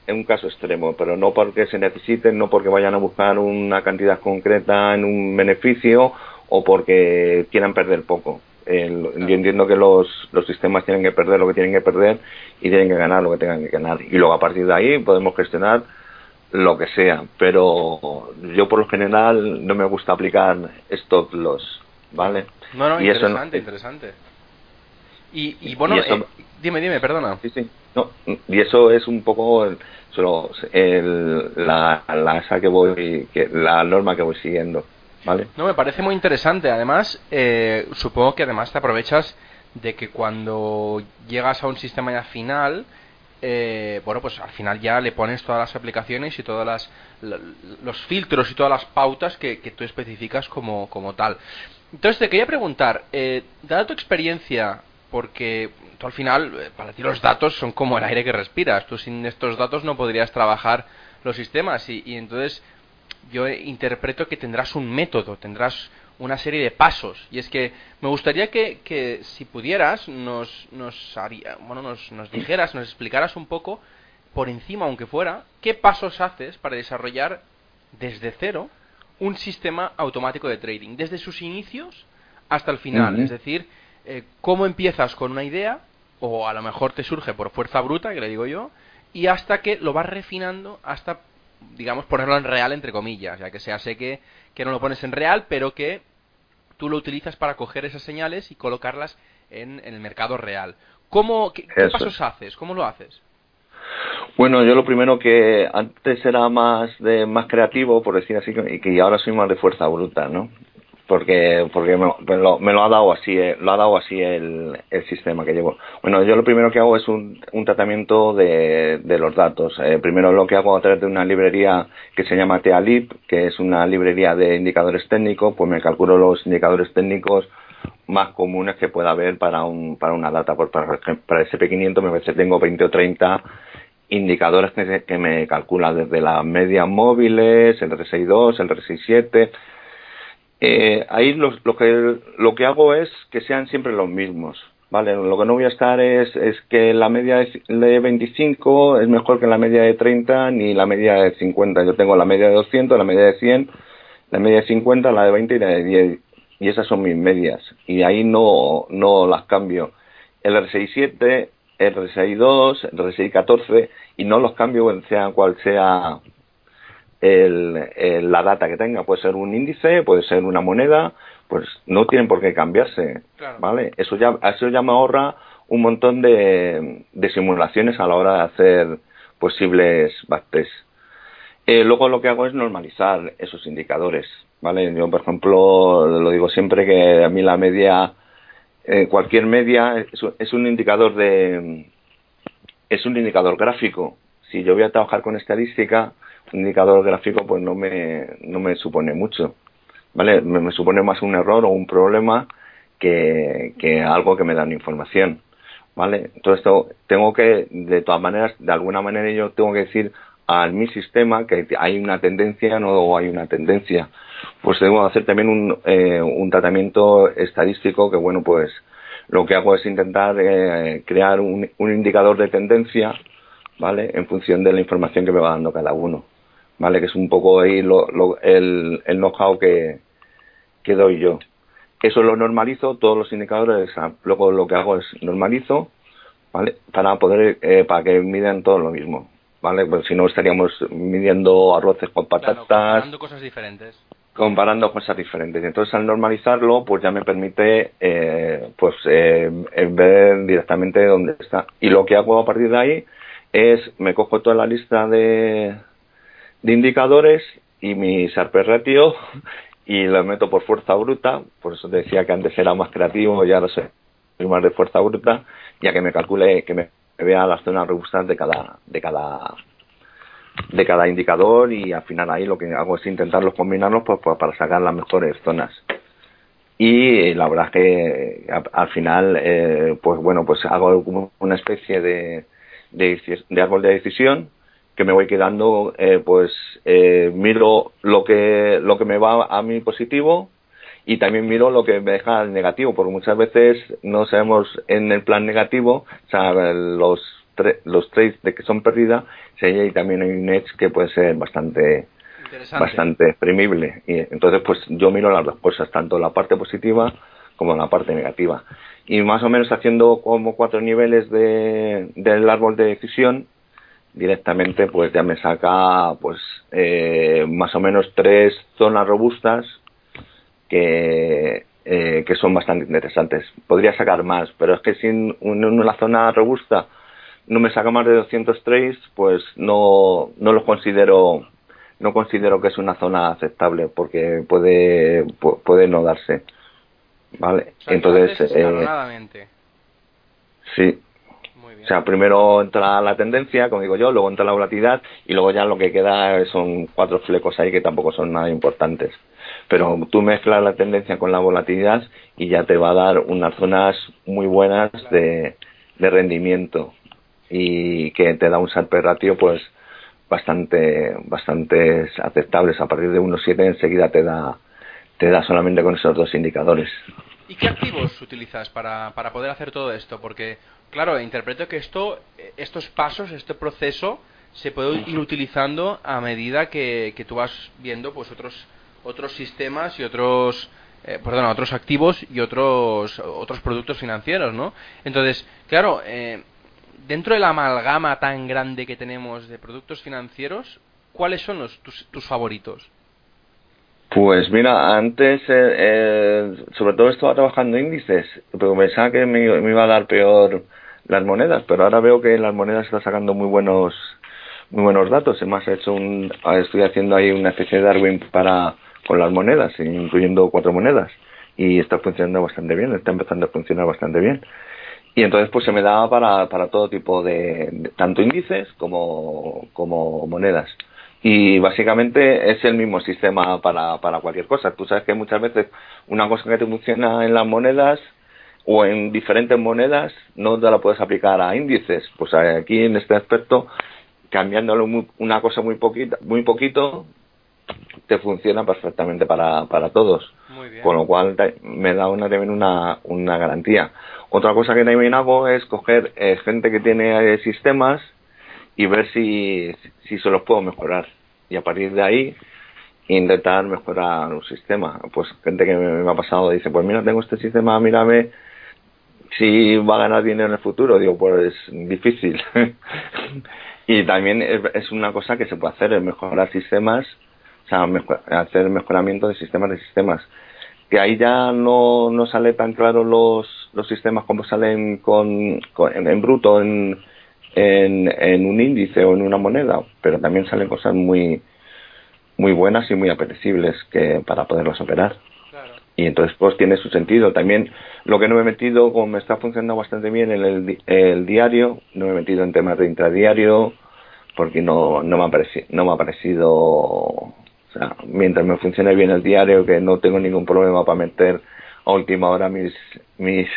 En un caso extremo, pero no porque se necesiten, no porque vayan a buscar una cantidad concreta en un beneficio o porque quieran perder poco. Yo entiendo que los, los sistemas tienen que perder lo que tienen que perder y tienen que ganar lo que tengan que ganar. Y luego a partir de ahí podemos gestionar lo que sea, pero yo por lo general no me gusta aplicar stop loss, ¿vale? No, no, interesante, interesante. Y, y bueno, eh, dime, dime, perdona. Sí, sí. No, y eso es un poco solo el, la, la, esa que voy, que, la norma que voy siguiendo, ¿vale? No, me parece muy interesante. Además, eh, supongo que además te aprovechas de que cuando llegas a un sistema ya final, eh, bueno, pues al final ya le pones todas las aplicaciones y todas las los filtros y todas las pautas que, tú especificas como, como, tal. Entonces te quería preguntar, eh, dada tu experiencia, porque tú al final, eh, para ti los datos son como el aire que respiras, tú sin estos datos no podrías trabajar los sistemas y entonces yo interpreto que tendrás un método, tendrás una serie de pasos. Y es que me gustaría que, que si pudieras, nos, nos, haría, bueno, nos, nos dijeras, nos explicaras un poco, por encima aunque fuera, qué pasos haces para desarrollar desde cero un sistema automático de trading, desde sus inicios hasta el final. Es decir, eh, cómo empiezas con una idea, o a lo mejor te surge por fuerza bruta, que le digo yo, y hasta que lo vas refinando hasta, digamos, ponerlo en real, entre comillas, ya que sea sé que, que no lo pones en real, pero que tú lo utilizas para coger esas señales y colocarlas en, el mercado real. ¿Cómo, qué, pasos haces? ¿Cómo lo haces? Bueno, yo lo primero que antes era más de más creativo, por decir así, y que ahora soy más de fuerza bruta, ¿no? Porque porque me, lo, me lo, ha dado así eh, lo ha dado así el, el, sistema que llevo. Bueno yo lo primero que hago es un, un tratamiento de, de los datos. Eh, primero lo que hago a través de una librería que se llama TEALIP que es una librería de indicadores técnicos pues me calculo los indicadores técnicos más comunes que pueda haber para un para una data. Por para, el SP500 me parece tengo 20 o 30 indicadores que, que me calculan desde las medias móviles el R62 el R67 eh, ahí lo, lo, que, lo que hago es que sean siempre los mismos. Vale, lo que no voy a estar es, es que la media de 25 es mejor que la media de 30 ni la media de 50. Yo tengo la media de 200, la media de 100, la media de 50, la de 20 y la de 10. Y esas son mis medias. Y ahí no, no las cambio. El R67, el R62, el R614 y no los cambio sea cual sea el, la data que tenga. Puede ser un índice, puede ser una moneda, pues no tienen por qué cambiarse, ¿vale? Eso ya, eso ya me ahorra un montón de, de simulaciones a la hora de hacer posibles backtests. Eh, luego lo que hago es normalizar esos indicadores, ¿vale? Yo, por ejemplo, lo digo siempre que a mí la media, eh, cualquier media es, es un indicador de, es un indicador gráfico. Si yo voy a trabajar con estadística, indicador gráfico pues no me, no me supone mucho, ¿vale? Me, supone más un error o un problema que, que algo que me da una información, ¿vale? Entonces tengo que, de todas maneras, de alguna manera yo tengo que decir a mi sistema que hay una tendencia no hay una tendencia. Pues tengo que hacer también un, eh, un tratamiento estadístico que, bueno, pues lo que hago es intentar eh, crear un, un indicador de tendencia, ¿vale? En función de la información que me va dando cada uno. ¿Vale? Que es un poco ahí lo, el, el know-how que, que doy yo. Eso lo normalizo, todos los indicadores, luego lo que hago es normalizo, ¿vale? Para poder, eh, para que midan todo lo mismo, ¿vale? Pues si no estaríamos midiendo arroces con patatas. comparando cosas diferentes. Comparando cosas diferentes. Entonces al normalizarlo, pues ya me permite, eh, pues, eh, ver directamente dónde está. Y lo que hago a partir de ahí es, me cojo toda la lista de, de indicadores y mi Sharper ratio y lo meto por fuerza bruta, por eso decía que antes era más creativo y ahora soy más de fuerza bruta, ya que me calcule, que me vea las zonas robustas de cada, de cada, de cada indicador y al final ahí lo que hago es intentarlos combinarlos pues, pues para sacar las mejores zonas. Y la verdad es que al final, eh, pues bueno, pues hago una especie de, de árbol de decisión que me voy quedando, eh, pues eh, miro lo que, lo que me va a mí positivo y también miro lo que me deja negativo, porque muchas veces no sabemos en el plan negativo, o sea, los, los trades de que son pérdidas, si hay también hay un edge que puede ser bastante bastante exprimible. Y entonces, pues yo miro las dos cosas, tanto la parte positiva como la parte negativa. Y más o menos haciendo como cuatro niveles de, del árbol de decisión, directamente pues ya me saca pues eh, más o menos tres zonas robustas que, eh, que son bastante interesantes. Podría sacar más, pero es que sin una zona robusta no me saca más de 200 trades, pues no, no lo considero no considero que es una zona aceptable porque puede puede no darse. ¿Vale? Entonces eh, Sí, o sea, primero entra la tendencia, como digo yo, luego entra la volatilidad y luego ya lo que queda son cuatro flecos ahí que tampoco son nada importantes. Pero tú mezclas la tendencia con la volatilidad y ya te va a dar unas zonas muy buenas de, rendimiento y que te da un Sharpe ratio pues bastante bastante aceptables. A partir de 1.7 enseguida te da te da solamente con esos dos indicadores. ¿Y qué activos utilizas para, para poder hacer todo esto? Porque claro, interpreto que esto, estos pasos, este proceso, se puede ir utilizando a medida que, que tú vas viendo pues otros otros sistemas y otros eh, otros activos y otros otros productos financieros, ¿no? Entonces, claro, eh, dentro de la amalgama tan grande que tenemos de productos financieros, ¿cuáles son los, tus, favoritos? Pues mira, antes, eh, eh, sobre todo estaba trabajando índices, pero pensaba que me, iba a dar peor las monedas, pero ahora veo que las monedas están sacando muy buenos muy buenos datos. Además, he hecho un, estoy haciendo ahí una especie de Darwin para con las monedas, incluyendo cuatro monedas, y está funcionando bastante bien, está empezando a funcionar bastante bien. Y entonces pues se me daba para, para todo tipo de, tanto índices como, como monedas. Y básicamente es el mismo sistema para, para cualquier cosa. Tú sabes que muchas veces una cosa que te funciona en las monedas o en diferentes monedas no te la puedes aplicar a índices. Pues aquí en este aspecto, cambiándolo una cosa muy poquito, muy poquito, te funciona perfectamente para, para todos. Con lo cual me da una, también una, una garantía. Otra cosa que también hago es coger eh, gente que tiene eh, sistemas y ver si, si se los puedo mejorar. Y a partir de ahí intentar mejorar un sistema. Pues gente que me, ha pasado dice, pues mira, tengo este sistema, mírame si va a ganar dinero en el futuro. Digo, pues difícil. y también es, una cosa que se puede hacer, es mejorar sistemas, o sea, hacer mejoramiento de sistemas de sistemas que ahí ya no, no sale tan claro los, los sistemas como salen con, en, bruto en, en, un índice o en una moneda, pero también salen cosas muy muy buenas y muy apetecibles que para poderlas operar. Y entonces pues tiene su sentido. También lo que no me he metido, como me está funcionando bastante bien en el, el diario, no me he metido en temas de intradiario, porque no, no, me, ha parecido, no me ha parecido o sea, mientras me funcione bien el diario, que no tengo ningún problema para meter a última hora mis mis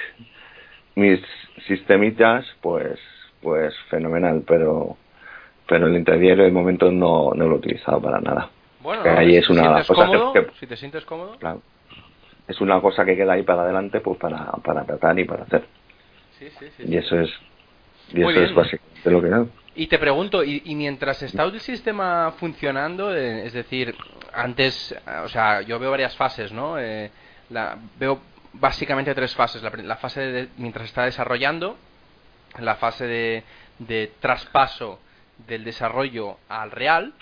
mis sistemitas, pues pues fenomenal, pero pero el interdiario de momento no, no lo he utilizado para nada. Bueno, ahí es una cosa que, si te sientes cómodo, claro, es una cosa que queda ahí para adelante, pues para, para tratar y para hacer. Sí, sí, sí, y eso es y eso es básicamente lo que hago. Y te pregunto, y, mientras está el sistema funcionando, eh, es decir, antes, o sea, yo veo varias fases, ¿no? Eh, la, veo básicamente tres fases. La, fase de, mientras está desarrollando, la fase de, traspaso del desarrollo al real,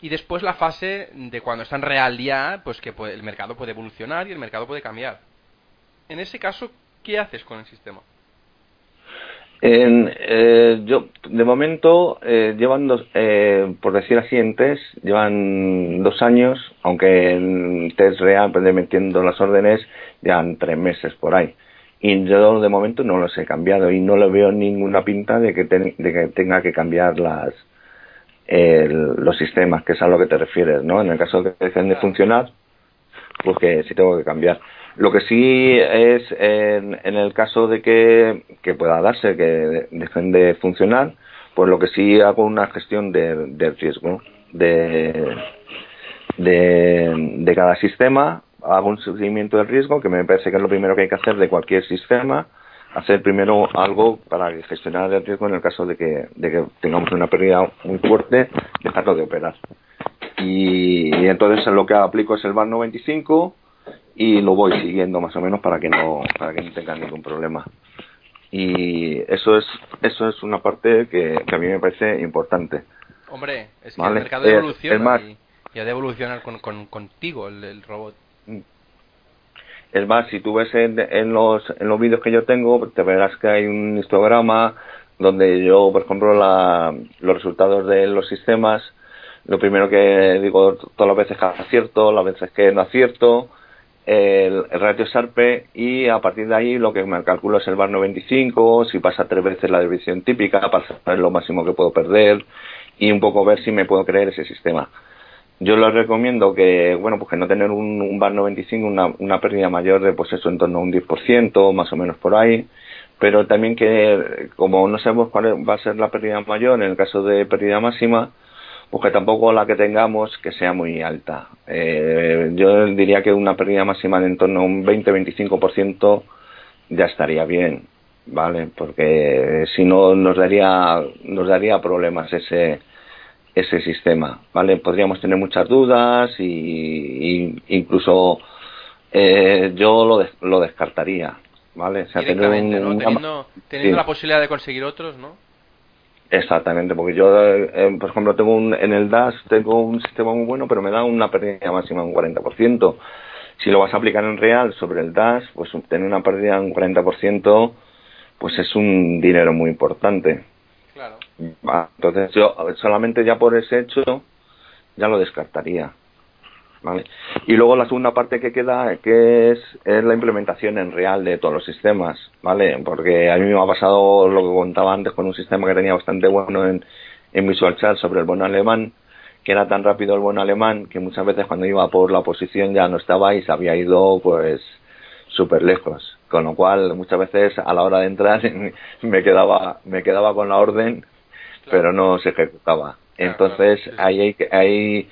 y después la fase de cuando está en real ya, pues que el mercado puede evolucionar y el mercado puede cambiar. En ese caso, ¿qué haces con el sistema? En, eh, yo, de momento, eh, llevan dos, eh, por decir así, en test, llevan dos años, aunque en test real, pues, metiendo las órdenes, llevan tres meses por ahí. Y yo de momento no los he cambiado y no le veo ninguna pinta de que, de que tenga que cambiar las los sistemas, que es a lo que te refieres, ¿no? En el caso de que dejen de funcionar, pues que sí tengo que cambiar. Lo que sí es, en, el caso de que, pueda darse, que dejen de funcionar, pues lo que sí hago una gestión de, riesgo de, de, cada sistema, hago un seguimiento del riesgo, que me parece que es lo primero que hay que hacer de cualquier sistema, hacer primero algo para gestionar el riesgo en el caso de que, de que tengamos una pérdida muy fuerte, dejarlo de operar. Y, y entonces lo que aplico es el BAN 95, y lo voy siguiendo más o menos para que no para que no tenga ningún problema y eso es eso es una parte que, a mí me parece importante hombre es que el mercado evoluciona y, ha de evolucionar con, contigo el, robot. Es más si tú ves en, los en los vídeos que yo tengo te verás que hay un histograma donde yo por ejemplo la, los resultados de los sistemas lo primero que digo todas las veces que acierto las veces que no acierto el, ratio SARPE y a partir de ahí lo que me calculo es el bar 95, si pasa tres veces la desviación típica para saber lo máximo que puedo perder y un poco ver si me puedo creer ese sistema. Yo les recomiendo que, bueno, pues que no tener un, un bar 95, una, una pérdida mayor de, pues eso, en torno a un 10%, más o menos por ahí, pero también que, como no sabemos cuál va a ser la pérdida mayor, en el caso de pérdida máxima, pues que tampoco la que tengamos que sea muy alta. Eh, yo diría que una pérdida máxima de en torno a un 20-25% ya estaría bien, ¿vale? Porque si no nos daría, nos daría problemas ese, ese sistema, ¿vale? Podríamos tener muchas dudas y, incluso eh, yo lo, lo descartaría, ¿vale? O sea, tener teniendo, la posibilidad de conseguir otros, ¿no? Exactamente, porque yo, eh, por ejemplo, tengo un, en el DAS tengo un sistema muy bueno, pero me da una pérdida máxima de un 40%. Si lo vas a aplicar en real sobre el DAS, pues tener una pérdida de un 40%, pues es un dinero muy importante. Claro. Entonces yo solamente ya por ese hecho ya lo descartaría. ¿Vale? Y luego la segunda parte que queda, que es, es la implementación en real de todos los sistemas, ¿vale? Porque a mí me ha pasado lo que contaba antes con un sistema que tenía bastante bueno en, en Visual Chart sobre el bono alemán, que era tan rápido el bono alemán que muchas veces cuando iba por la oposición ya no estaba y se había ido pues súper lejos. Con lo cual muchas veces a la hora de entrar me quedaba, me quedaba con la orden, pero no se ejecutaba. Entonces ahí hay que, hay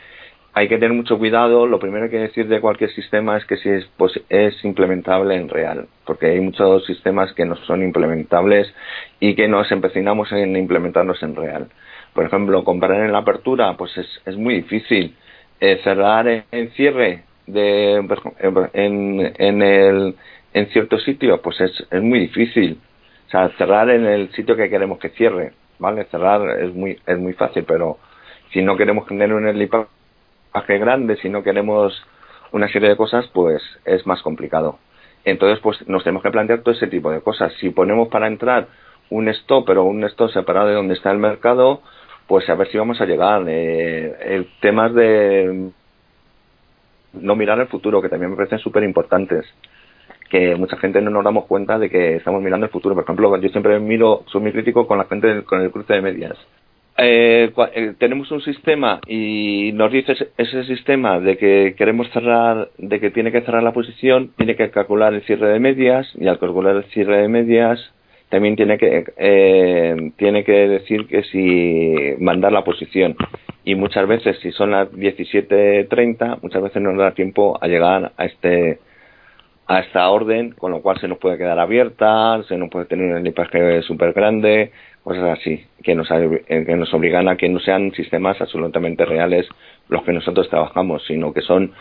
hay que tener mucho cuidado. Lo primero que hay que decir de cualquier sistema es que si es, pues, es implementable en real, porque hay muchos sistemas que no son implementables y que nos empecinamos en implementarlos en real. Por ejemplo, comprar en la apertura, pues es, es muy difícil. Eh, cerrar en, cierre de, en, en, el, en cierto sitio, pues es, es muy difícil. O sea, cerrar en el sitio que queremos que cierre, ¿vale? Cerrar es muy, es muy fácil, pero si no queremos tener un equipaje grande, si no queremos una serie de cosas, pues es más complicado. Entonces, pues nos tenemos que plantear todo ese tipo de cosas. Si ponemos para entrar un stop, pero un stop separado de donde está el mercado, pues a ver si vamos a llegar. Eh, el temas de no mirar el futuro, que también me parecen súper importantes. Que mucha gente no nos damos cuenta de que estamos mirando el futuro. Por ejemplo, yo siempre miro, soy muy crítico con la gente con el cruce de medias. Eh, eh, tenemos un sistema y nos dice ese sistema de que queremos cerrar, de que tiene que cerrar la posición, tiene que calcular el cierre de medias y al calcular el cierre de medias también tiene que eh, tiene que decir que si mandar la posición y muchas veces si son las 17:30 muchas veces no nos da tiempo a llegar a este a esta orden, con lo cual se nos puede quedar abierta, se nos puede tener un lipaje súper grande, cosas así, que nos, eh, que nos obligan a que no sean sistemas absolutamente reales los que nosotros trabajamos, sino que son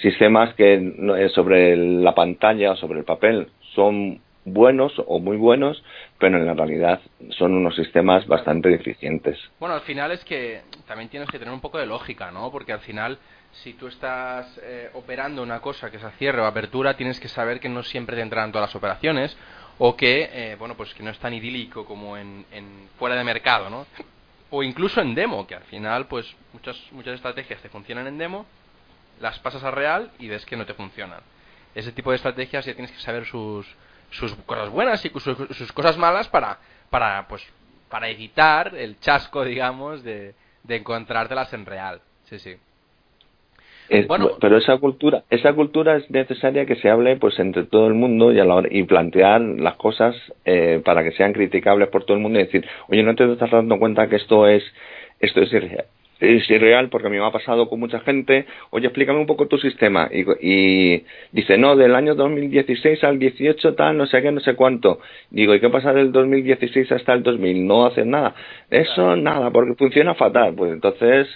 sistemas que eh, sobre la pantalla o sobre el papel son buenos o muy buenos, pero en la realidad son unos sistemas bastante deficientes. Bueno, al final es que también tienes que tener un poco de lógica, ¿no? Porque al final si tú estás eh, operando una cosa que es a cierre o apertura, tienes que saber que no siempre te entran todas las operaciones o que, eh, bueno, pues que no es tan idílico como en, fuera de mercado, ¿no? O incluso en demo, que al final, pues muchas, muchas estrategias te funcionan en demo, las pasas a real y ves que no te funcionan. Ese tipo de estrategias ya tienes que saber sus, sus cosas buenas y sus, sus cosas malas para, para, pues, para evitar el chasco, digamos, de, de encontrártelas en real. Sí, sí pero esa cultura, esa cultura es necesaria que se hable pues entre todo el mundo y, a la y plantear las cosas eh, para que sean criticables por todo el mundo y decir, oye, no te estás dando cuenta que esto es, esto es irreal, es irreal porque a mí me ha pasado con mucha gente, oye, explícame un poco tu sistema y, y dice, no, del año 2016 al 18 tal, no sé qué, no sé cuánto. Digo, ¿y qué pasa del 2016 hasta el 2000? No haces nada. Eso nada, porque funciona fatal. Pues entonces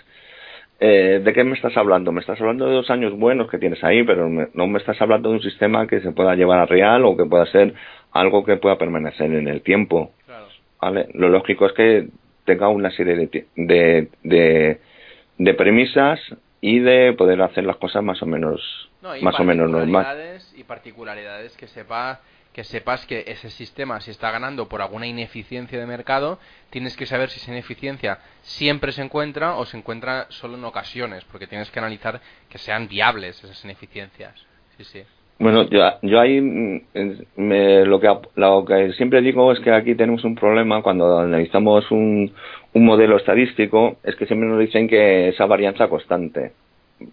eh, ¿de qué me estás hablando? Me estás hablando de dos años buenos que tienes ahí, pero no me estás hablando de un sistema que se pueda llevar a real o que pueda ser algo que pueda permanecer en el tiempo. ¿vale? Lo lógico es que tenga una serie de, de, de, de premisas y de poder hacer las cosas más o menos más o menos normales y particularidades que sepa que sepas que ese sistema, si está ganando por alguna ineficiencia de mercado, tienes que saber si esa ineficiencia siempre se encuentra o se encuentra solo en ocasiones, porque tienes que analizar que sean viables esas ineficiencias. Sí, sí. Bueno, yo, yo ahí mm, me, lo, que, lo que siempre digo es que aquí tenemos un problema cuando analizamos un, un modelo estadístico, es que siempre nos dicen que esa varianza constante.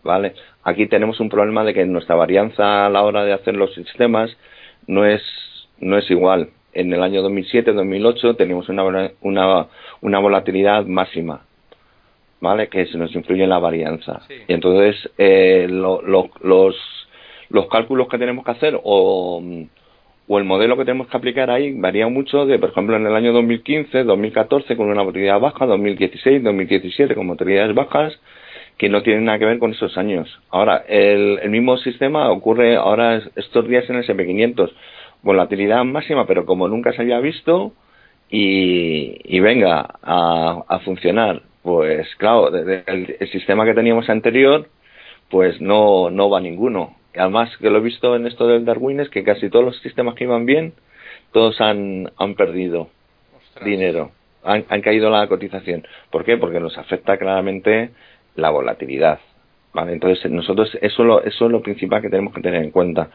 ¿Vale? Aquí tenemos un problema de que nuestra varianza a la hora de hacer los sistemas no es, no es igual. En el año 2007-2008 tenemos una, una, una volatilidad máxima, ¿vale? Que se nos influye en la varianza. Y entonces eh, los, los cálculos que tenemos que hacer o, o el modelo que tenemos que aplicar ahí varía mucho de, por ejemplo, en el año 2015, 2014 con una volatilidad baja, 2016, 2017 con volatilidades bajas, que no tienen nada que ver con esos años. Ahora, el, el mismo sistema ocurre ahora estos días en el SP500. Volatilidad máxima, pero como nunca se había visto, y, venga a, funcionar. Pues claro, el, el, sistema que teníamos anterior, pues no, no va ninguno. Además, que lo he visto en esto del Darwin es que casi todos los sistemas que iban bien, todos han, han perdido dinero, han, han caído la cotización. ¿Por qué? Porque nos afecta claramente la volatilidad. ¿Vale? Entonces, nosotros eso, lo, eso es lo principal que tenemos que tener en cuenta.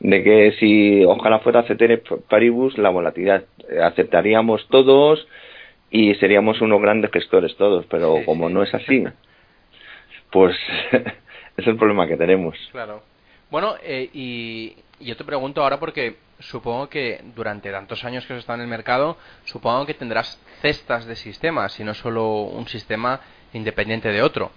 De que si ojalá fuera CTR paribus, la volatilidad eh, aceptaríamos todos y seríamos unos grandes gestores todos, pero como no es así, pues es el problema que tenemos. Claro. Bueno, eh, y yo te pregunto ahora porque supongo que durante tantos años que has estado en el mercado, supongo que tendrás cestas de sistemas y no solo un sistema independiente de otro.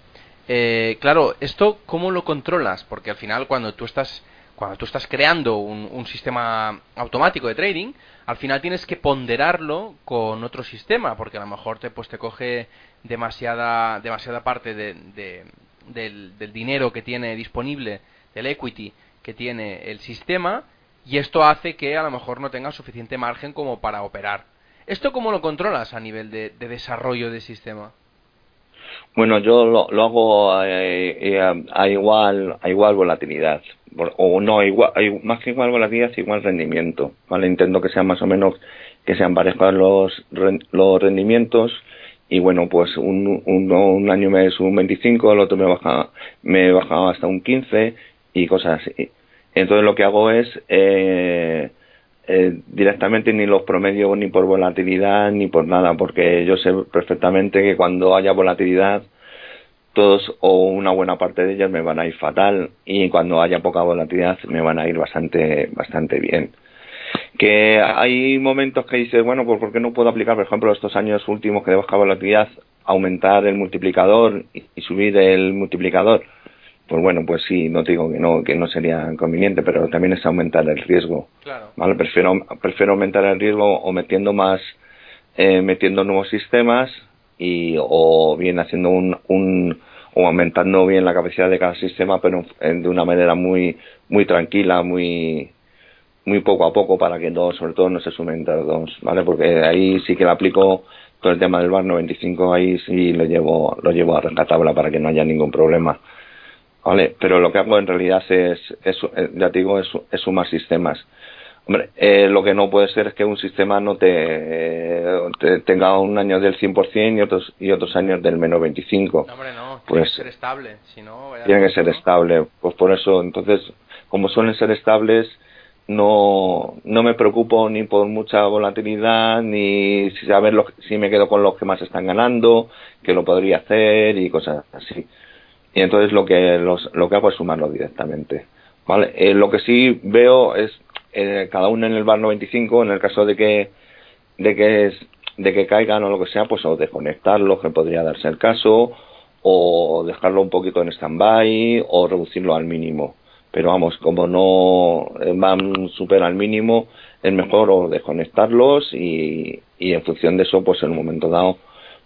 Eh, claro, ¿esto cómo lo controlas? Porque al final cuando tú estás, cuando tú estás creando un, sistema automático de trading, al final tienes que ponderarlo con otro sistema, porque a lo mejor te, pues, te coge demasiada, demasiada parte de, del, del dinero que tiene disponible, del equity que tiene el sistema, y esto hace que a lo mejor no tenga suficiente margen como para operar. ¿Esto cómo lo controlas a nivel de desarrollo del sistema? Bueno, yo lo, hago a, igual a igual volatilidad. O no igual más que igual volatilidad igual rendimiento, vale intento que sean más o menos que sean parejos los los rendimientos y bueno pues un, un, año me es un 25 el otro me baja me bajaba hasta un 15 y cosas así. Entonces lo que hago es eh, eh, directamente ni los promedios ni por volatilidad ni por nada, porque yo sé perfectamente que cuando haya volatilidad todos o una buena parte de ellas me van a ir fatal y cuando haya poca volatilidad me van a ir bastante bastante bien. Que hay momentos que dices, bueno, pues ¿por qué no puedo aplicar, por ejemplo, estos años últimos que de baja volatilidad, aumentar el multiplicador y subir el multiplicador? Pues bueno, pues sí, no digo que no, que no sería conveniente, pero también es aumentar el riesgo. Claro. ¿vale? Prefiero, prefiero aumentar el riesgo o metiendo más, eh, metiendo nuevos sistemas y, o bien haciendo un, un, o aumentando bien la capacidad de cada sistema, pero de una manera muy, muy tranquila, muy, muy poco a poco para que no, sobre todo no se sumen entre dos, ¿vale? Porque ahí sí que le aplico todo el tema del bar 95, ahí sí lo llevo, lo llevo a rescatabla para que no haya ningún problema. ¿Vale? Pero lo que hago en realidad es, es eh, ya te digo, es, sumar sistemas. Hombre, eh, lo que no puede ser es que un sistema no te, tenga un año del 100% y otros y otros años del menos 25. No, hombre, no, tiene pues, que ser estable, si no, Tiene que ser estable, pues por eso, entonces, como suelen ser estables, no, no me preocupo ni por mucha volatilidad, ni si saber lo, si me quedo con los que más están ganando, que lo podría hacer y cosas así y entonces lo que los, lo que hago es sumarlo directamente vale eh, lo que sí veo es eh, cada uno en el bar 95 en el caso de que de que es, de que caigan o lo que sea pues o desconectarlo que podría darse el caso o dejarlo un poquito en stand-by o reducirlo al mínimo. Pero vamos como no eh, van super al mínimo es mejor o desconectarlos y, y en función de eso pues en un momento dado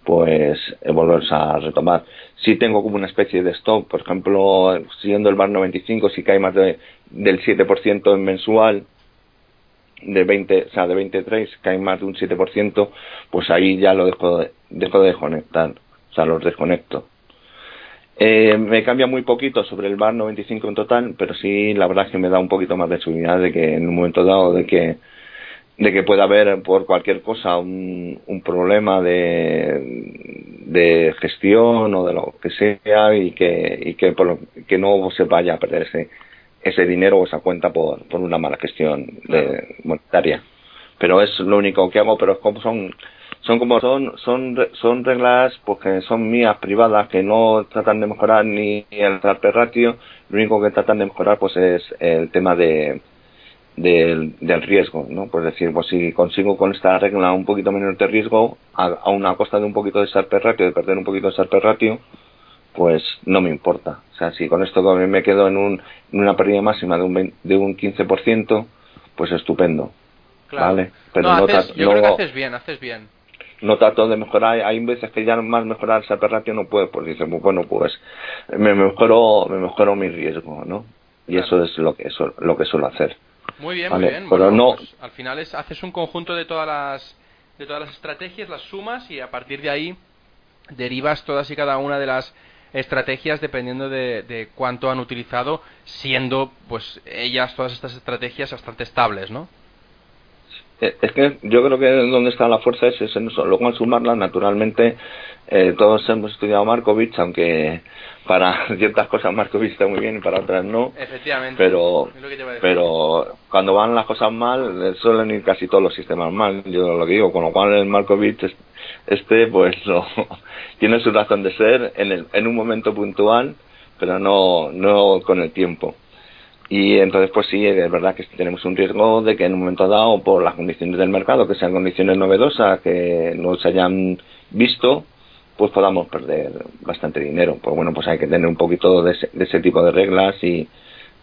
pues eh, volverse a retomar. Si tengo como una especie de stock, por ejemplo, siguiendo el bar 95, si cae más de, del 7% en mensual, de 20, o sea, de 23 cae más de un 7%, pues ahí ya lo dejo de, dejo de desconectar, o sea, los desconecto. Eh, me cambia muy poquito sobre el bar 95 en total, pero sí, la verdad es que me da un poquito más de seguridad de que en un momento dado de que de que pueda haber por cualquier cosa un, un problema de, de gestión o de lo que sea y que, y que, por que no se vaya a perder ese, ese dinero o esa cuenta por, por una mala gestión de, monetaria. Pero es lo único que hago, pero es como son, son como son, son, son reglas porque son mías privadas que no tratan de mejorar ni el transfer ratio, lo único que tratan de mejorar pues es el tema de, del, del riesgo, ¿no? Pues decir, pues si consigo con esta regla un poquito menos de riesgo, a, una costa de un poquito de Sharpe ratio, de perder un poquito de Sharpe ratio, pues no me importa. O sea, si con esto me quedo en, un, en una pérdida máxima de un, de un 15%, pues estupendo. ¿Vale? Pero no, yo creo que haces bien, haces bien. No trato de mejorar, hay veces que ya más mejorar el Sharpe ratio no puedo, pues dice, bueno, pues me mejoro, me mejoro mi riesgo, ¿no? Y eso es lo que, eso, lo que suelo hacer. Muy bien, muy bien. Pero no... Pues, al final es, haces un conjunto de todas las de todas las estrategias, las sumas y a partir de ahí derivas todas y cada una de las estrategias dependiendo de, cuánto han utilizado, siendo pues ellas todas estas estrategias bastante estables, ¿no? Eh, es que yo creo que donde está la fuerza es, eso. luego al sumarlas naturalmente eh, todos hemos estudiado Markovich, aunque para ciertas cosas Markovich está muy bien y para otras no. Efectivamente. Pero, pero cuando van las cosas mal, eh, suelen ir casi todos los sistemas mal, yo lo digo, con lo cual el Markovich este pues tiene su razón de ser en, el, en un momento puntual, pero no, no con el tiempo. Y entonces, pues sí, es verdad que tenemos un riesgo de que en un momento dado, por las condiciones del mercado, que sean condiciones novedosas, que no se hayan visto, pues podamos perder bastante dinero. Pues bueno, pues hay que tener un poquito de ese, tipo de reglas y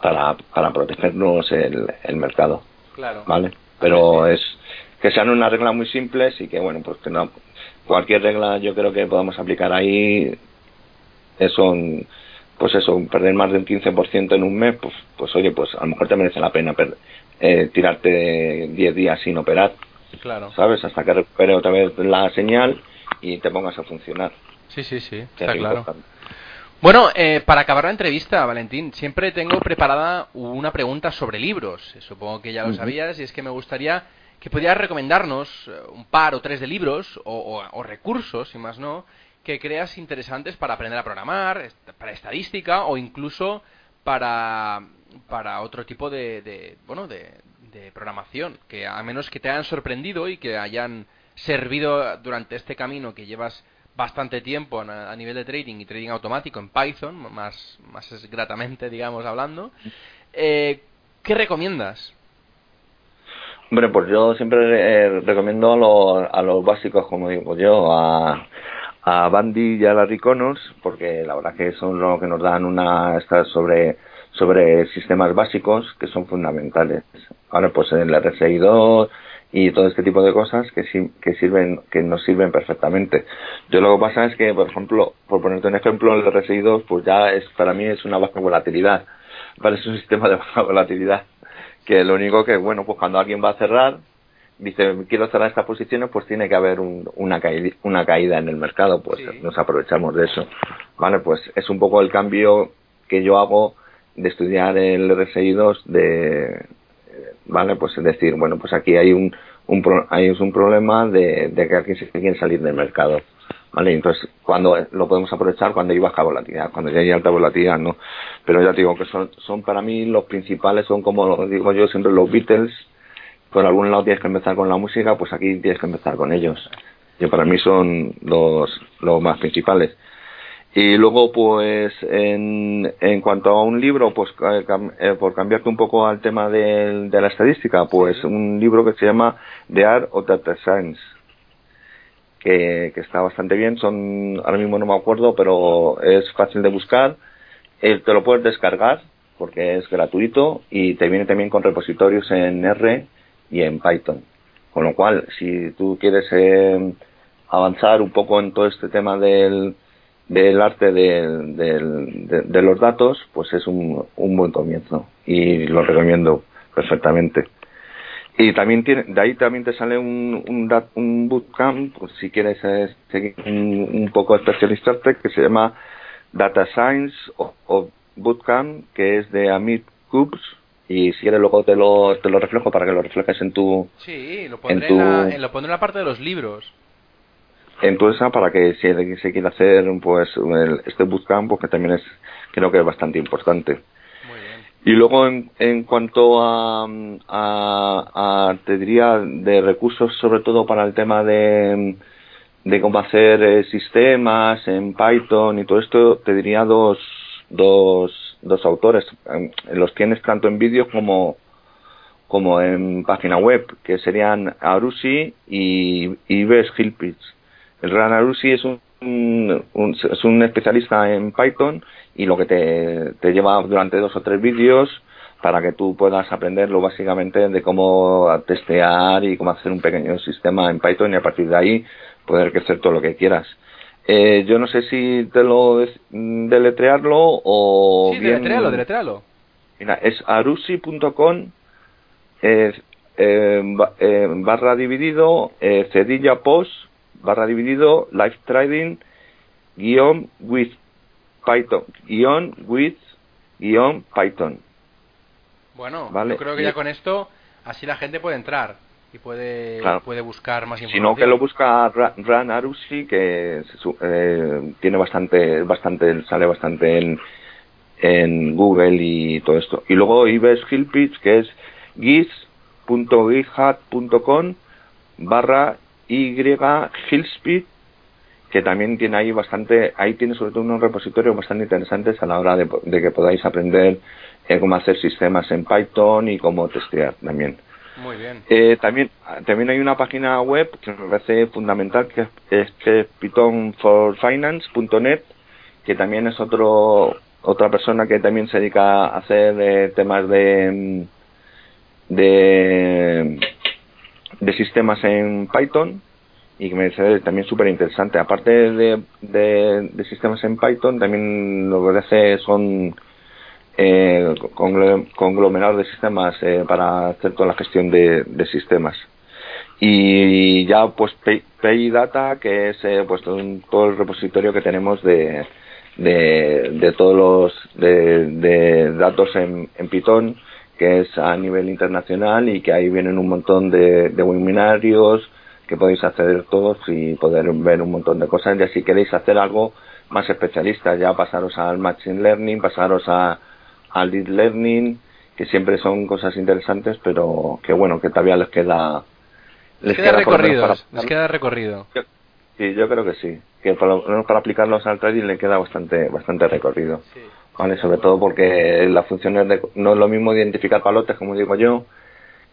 para, para protegernos el, el mercado. Claro. ¿Vale? Pero es que sean unas reglas muy simples y que bueno, pues que no, cualquier regla yo creo que podamos aplicar ahí es un, pues eso, perder más del 15% en un mes, pues, pues oye, pues a lo mejor te merece la pena eh, tirarte 10 días sin operar. Claro. ¿Sabes? Hasta que recupere otra vez la señal y te pongas a funcionar. Sí, sí, sí, está claro. Bueno, eh, para acabar la entrevista, Valentín, siempre tengo preparada una pregunta sobre libros. Supongo que ya lo sabías y es que me gustaría que pudieras recomendarnos eh, un par o tres de libros o, recursos, si más no, que creas interesantes para aprender a programar, para estadística o incluso para, para otro tipo de, de bueno, de, de programación, que a menos que te hayan sorprendido y que hayan servido durante este camino que llevas bastante tiempo a, nivel de trading y trading automático en Python, más, más gratamente, digamos, hablando. Eh, ¿Qué recomiendas? Hombre, pues yo siempre eh, recomiendo a los, a los básicos, como digo yo, a, a Bandy y a Larry Connors, porque la verdad que son los que nos dan una sobre sobre sistemas básicos que son fundamentales. Vale, pues el RSI2, y todo este tipo de cosas que, que sirven que nos sirven perfectamente. Yo lo que pasa es que, por ejemplo, por ponerte un ejemplo, el RSI2 pues ya es para mí es una baja volatilidad, parece un sistema de baja volatilidad que lo único que bueno pues cuando alguien va a cerrar dice quiero cerrar estas posiciones pues tiene que haber una caída, una caída en el mercado pues nos aprovechamos de eso. Vale pues es un poco el cambio que yo hago de estudiar el RSI2 de ¿vale? Pues es decir, bueno, pues aquí hay un, un, hay un problema de, de que alguien se quiere salir del mercado. ¿Vale? Entonces, cuando lo podemos aprovechar cuando hay baja volatilidad, cuando ya hay alta volatilidad, no. Pero ya digo que son, son para mí los principales, son como digo yo siempre los Beatles, por algún lado tienes que empezar con la música, pues aquí tienes que empezar con ellos. Que para mí son los, los más principales. Y luego, pues, en, en cuanto a un libro, pues, eh, eh, por cambiarte un poco al tema de, de la estadística, pues, un libro que se llama The Art of Data Science, que, que, está bastante bien. Son, ahora mismo no me acuerdo, pero es fácil de buscar. Eh, te lo puedes descargar porque es gratuito y te viene también con repositorios en R y en Python. Con lo cual, si tú quieres avanzar un poco en todo este tema del del arte de, de, los datos, pues es un, un, buen comienzo y lo recomiendo perfectamente. Y también tiene, de ahí también te sale un, un, un bootcamp, pues si quieres eh, seguir un, un, poco especializarte, que se llama Data Science o, Bootcamp, que es de Amit Cubes, y si quieres luego te lo, te lo reflejo para que lo reflejes en tu... Sí, lo pondré, en, la, lo pondré en la parte de los libros entonces para que si se quiera hacer pues este bootcamp pues que también es creo que es bastante importante. Y luego en, en cuanto a, a, te diría de recursos sobre todo para el tema de de cómo hacer eh, sistemas en Python y todo esto te diría dos dos dos autores. Los tienes tanto en vídeo como como en página web que serían Arusi y Ives Hilpitz el Ranarusi es un, es un especialista en Python y lo que te, te lleva durante dos o tres vídeos para que tú puedas aprenderlo básicamente de cómo testear y cómo hacer un pequeño sistema en Python y a partir de ahí poder crecer todo lo que quieras. Eh, yo no sé si te lo deletrearlo o sí, deletrealo, deletrealo. Mira, es arusi.com eh, eh, barra dividido eh, cedilla post barra dividido live trading guion with python guion with guion python Bueno, Vale, yo creo que ya con esto así la gente puede entrar y puede, Claro. puede buscar más Si información. no, que lo busca Ra- Ran Arusi, que eh, tiene bastante, bastante, sale bastante en, en Google y todo esto. Y luego Ives Hillpitch, que es gis.github.com barra y hillspeed que también tiene ahí bastante, ahí tiene sobre todo unos repositorios bastante interesantes a la hora de, que podáis aprender eh, cómo hacer sistemas en Python y cómo testear también. Muy bien. Eh, también, también hay una página web que me parece fundamental que es, es que es pythonforfinance.net que también es otro otra persona que también se dedica a hacer eh, temas de de de sistemas en Python y que me parece también súper interesante. Aparte de, de, sistemas en Python, también lo que hace son eh, conglo- conglomerados de sistemas eh, para hacer toda la gestión de, sistemas. Y ya pues PayData, que es eh, pues todo, el repositorio que tenemos de, de, todos los de datos en, en Python, que es a nivel internacional y que ahí vienen un montón de, de webinarios que podéis acceder todos y poder ver un montón de cosas. Ya si queréis hacer algo más especialista, ya pasaros al Machine Learning, pasaros a, al Deep Learning, que siempre son cosas interesantes, pero que bueno, que todavía les queda... Les queda recorrido, para- les queda recorrido. Sí, yo creo que sí. Que por lo menos para aplicarlos al trading le queda bastante bastante recorrido. Sí. Vale, sobre todo porque la función es de- no es lo mismo identificar palotes, como digo yo,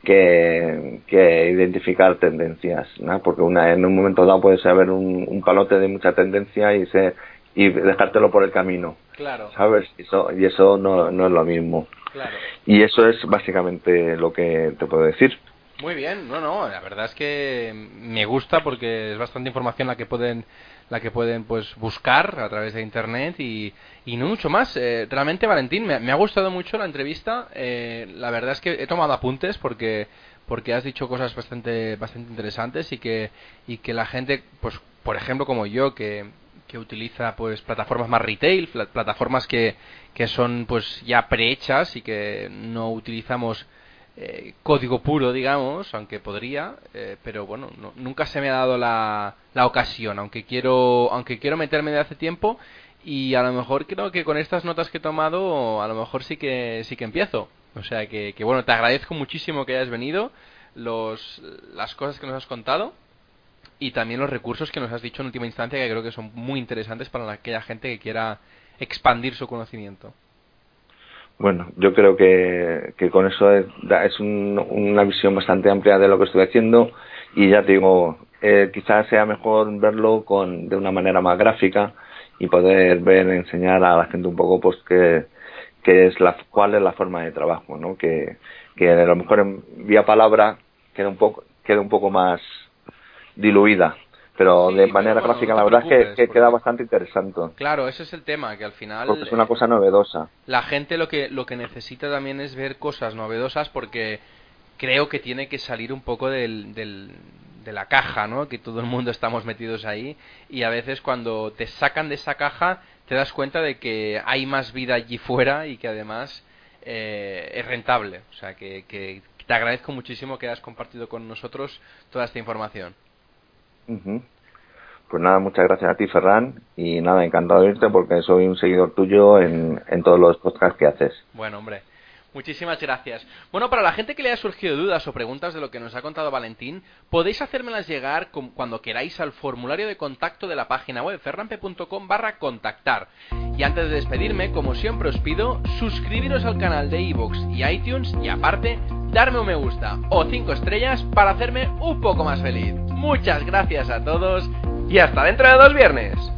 que, que identificar tendencias, ¿no? Porque una, en un momento dado puede haber un, un palote de mucha tendencia y se y dejártelo por el camino, Claro, ¿sabes? Y eso, y eso no, no es lo mismo. claro. Y eso es básicamente lo que te puedo decir. Muy bien, no, no, la verdad es que me gusta porque es bastante información la que pueden la que pueden pues buscar a través de internet y, y no mucho más. Eh, realmente Valentín, me, ha gustado mucho la entrevista. Eh, la verdad es que he tomado apuntes porque porque has dicho cosas bastante bastante interesantes y que y que la gente pues por ejemplo como yo que que utiliza pues plataformas más retail, pla- plataformas que, que son pues ya prehechas y que no utilizamos eh, código puro, digamos, aunque podría, eh, pero bueno, no- nunca se me ha dado la, la ocasión, aunque quiero, aunque quiero meterme de hace tiempo y a lo mejor creo que con estas notas que he tomado, a lo mejor sí que sí que empiezo. O sea que, que bueno, te agradezco muchísimo que hayas venido, los, las cosas que nos has contado y también los recursos que nos has dicho en última instancia que creo que son muy interesantes para aquella gente que quiera expandir su conocimiento. Bueno, yo creo que, que con eso es, es un- una visión bastante amplia de lo que estoy haciendo y ya te digo, eh, quizás sea mejor verlo con, de una manera más gráfica y poder ver, enseñar a la gente un poco pues que, que es la, cuál es la forma de trabajo, ¿no? Que, que a lo mejor en vía palabra queda un poco, queda un poco más diluida, pero Sí, de pero manera bueno, gráfica no la verdad es que, queda bastante interesante, Claro, ese es el tema, que al final porque es una cosa novedosa. la gente lo que lo que necesita también es ver cosas novedosas porque creo que tiene que salir un poco del, del- de la caja, ¿no? Que todo el mundo estamos metidos ahí y a veces cuando te sacan de esa caja te das cuenta de que hay más vida allí fuera y que además eh, es rentable. O sea, que, que te agradezco muchísimo que hayas compartido con nosotros toda esta información. Ujú. Pues nada, muchas gracias a ti, Ferran, y nada, encantado de irte porque soy un seguidor tuyo en, en todos los podcasts que haces. Bueno, hombre. Muchísimas gracias. Bueno, para la gente que le haya surgido dudas o preguntas de lo que nos ha contado Valentín, podéis hacérmelas llegar cuando queráis al formulario de contacto de la página web ferrampe.com barra contactar. Y antes de despedirme, como siempre os pido, suscribiros al canal de iVoox y iTunes y aparte, darme un me gusta o 5 estrellas para hacerme un poco más feliz. Muchas gracias a todos y hasta dentro de dos viernes.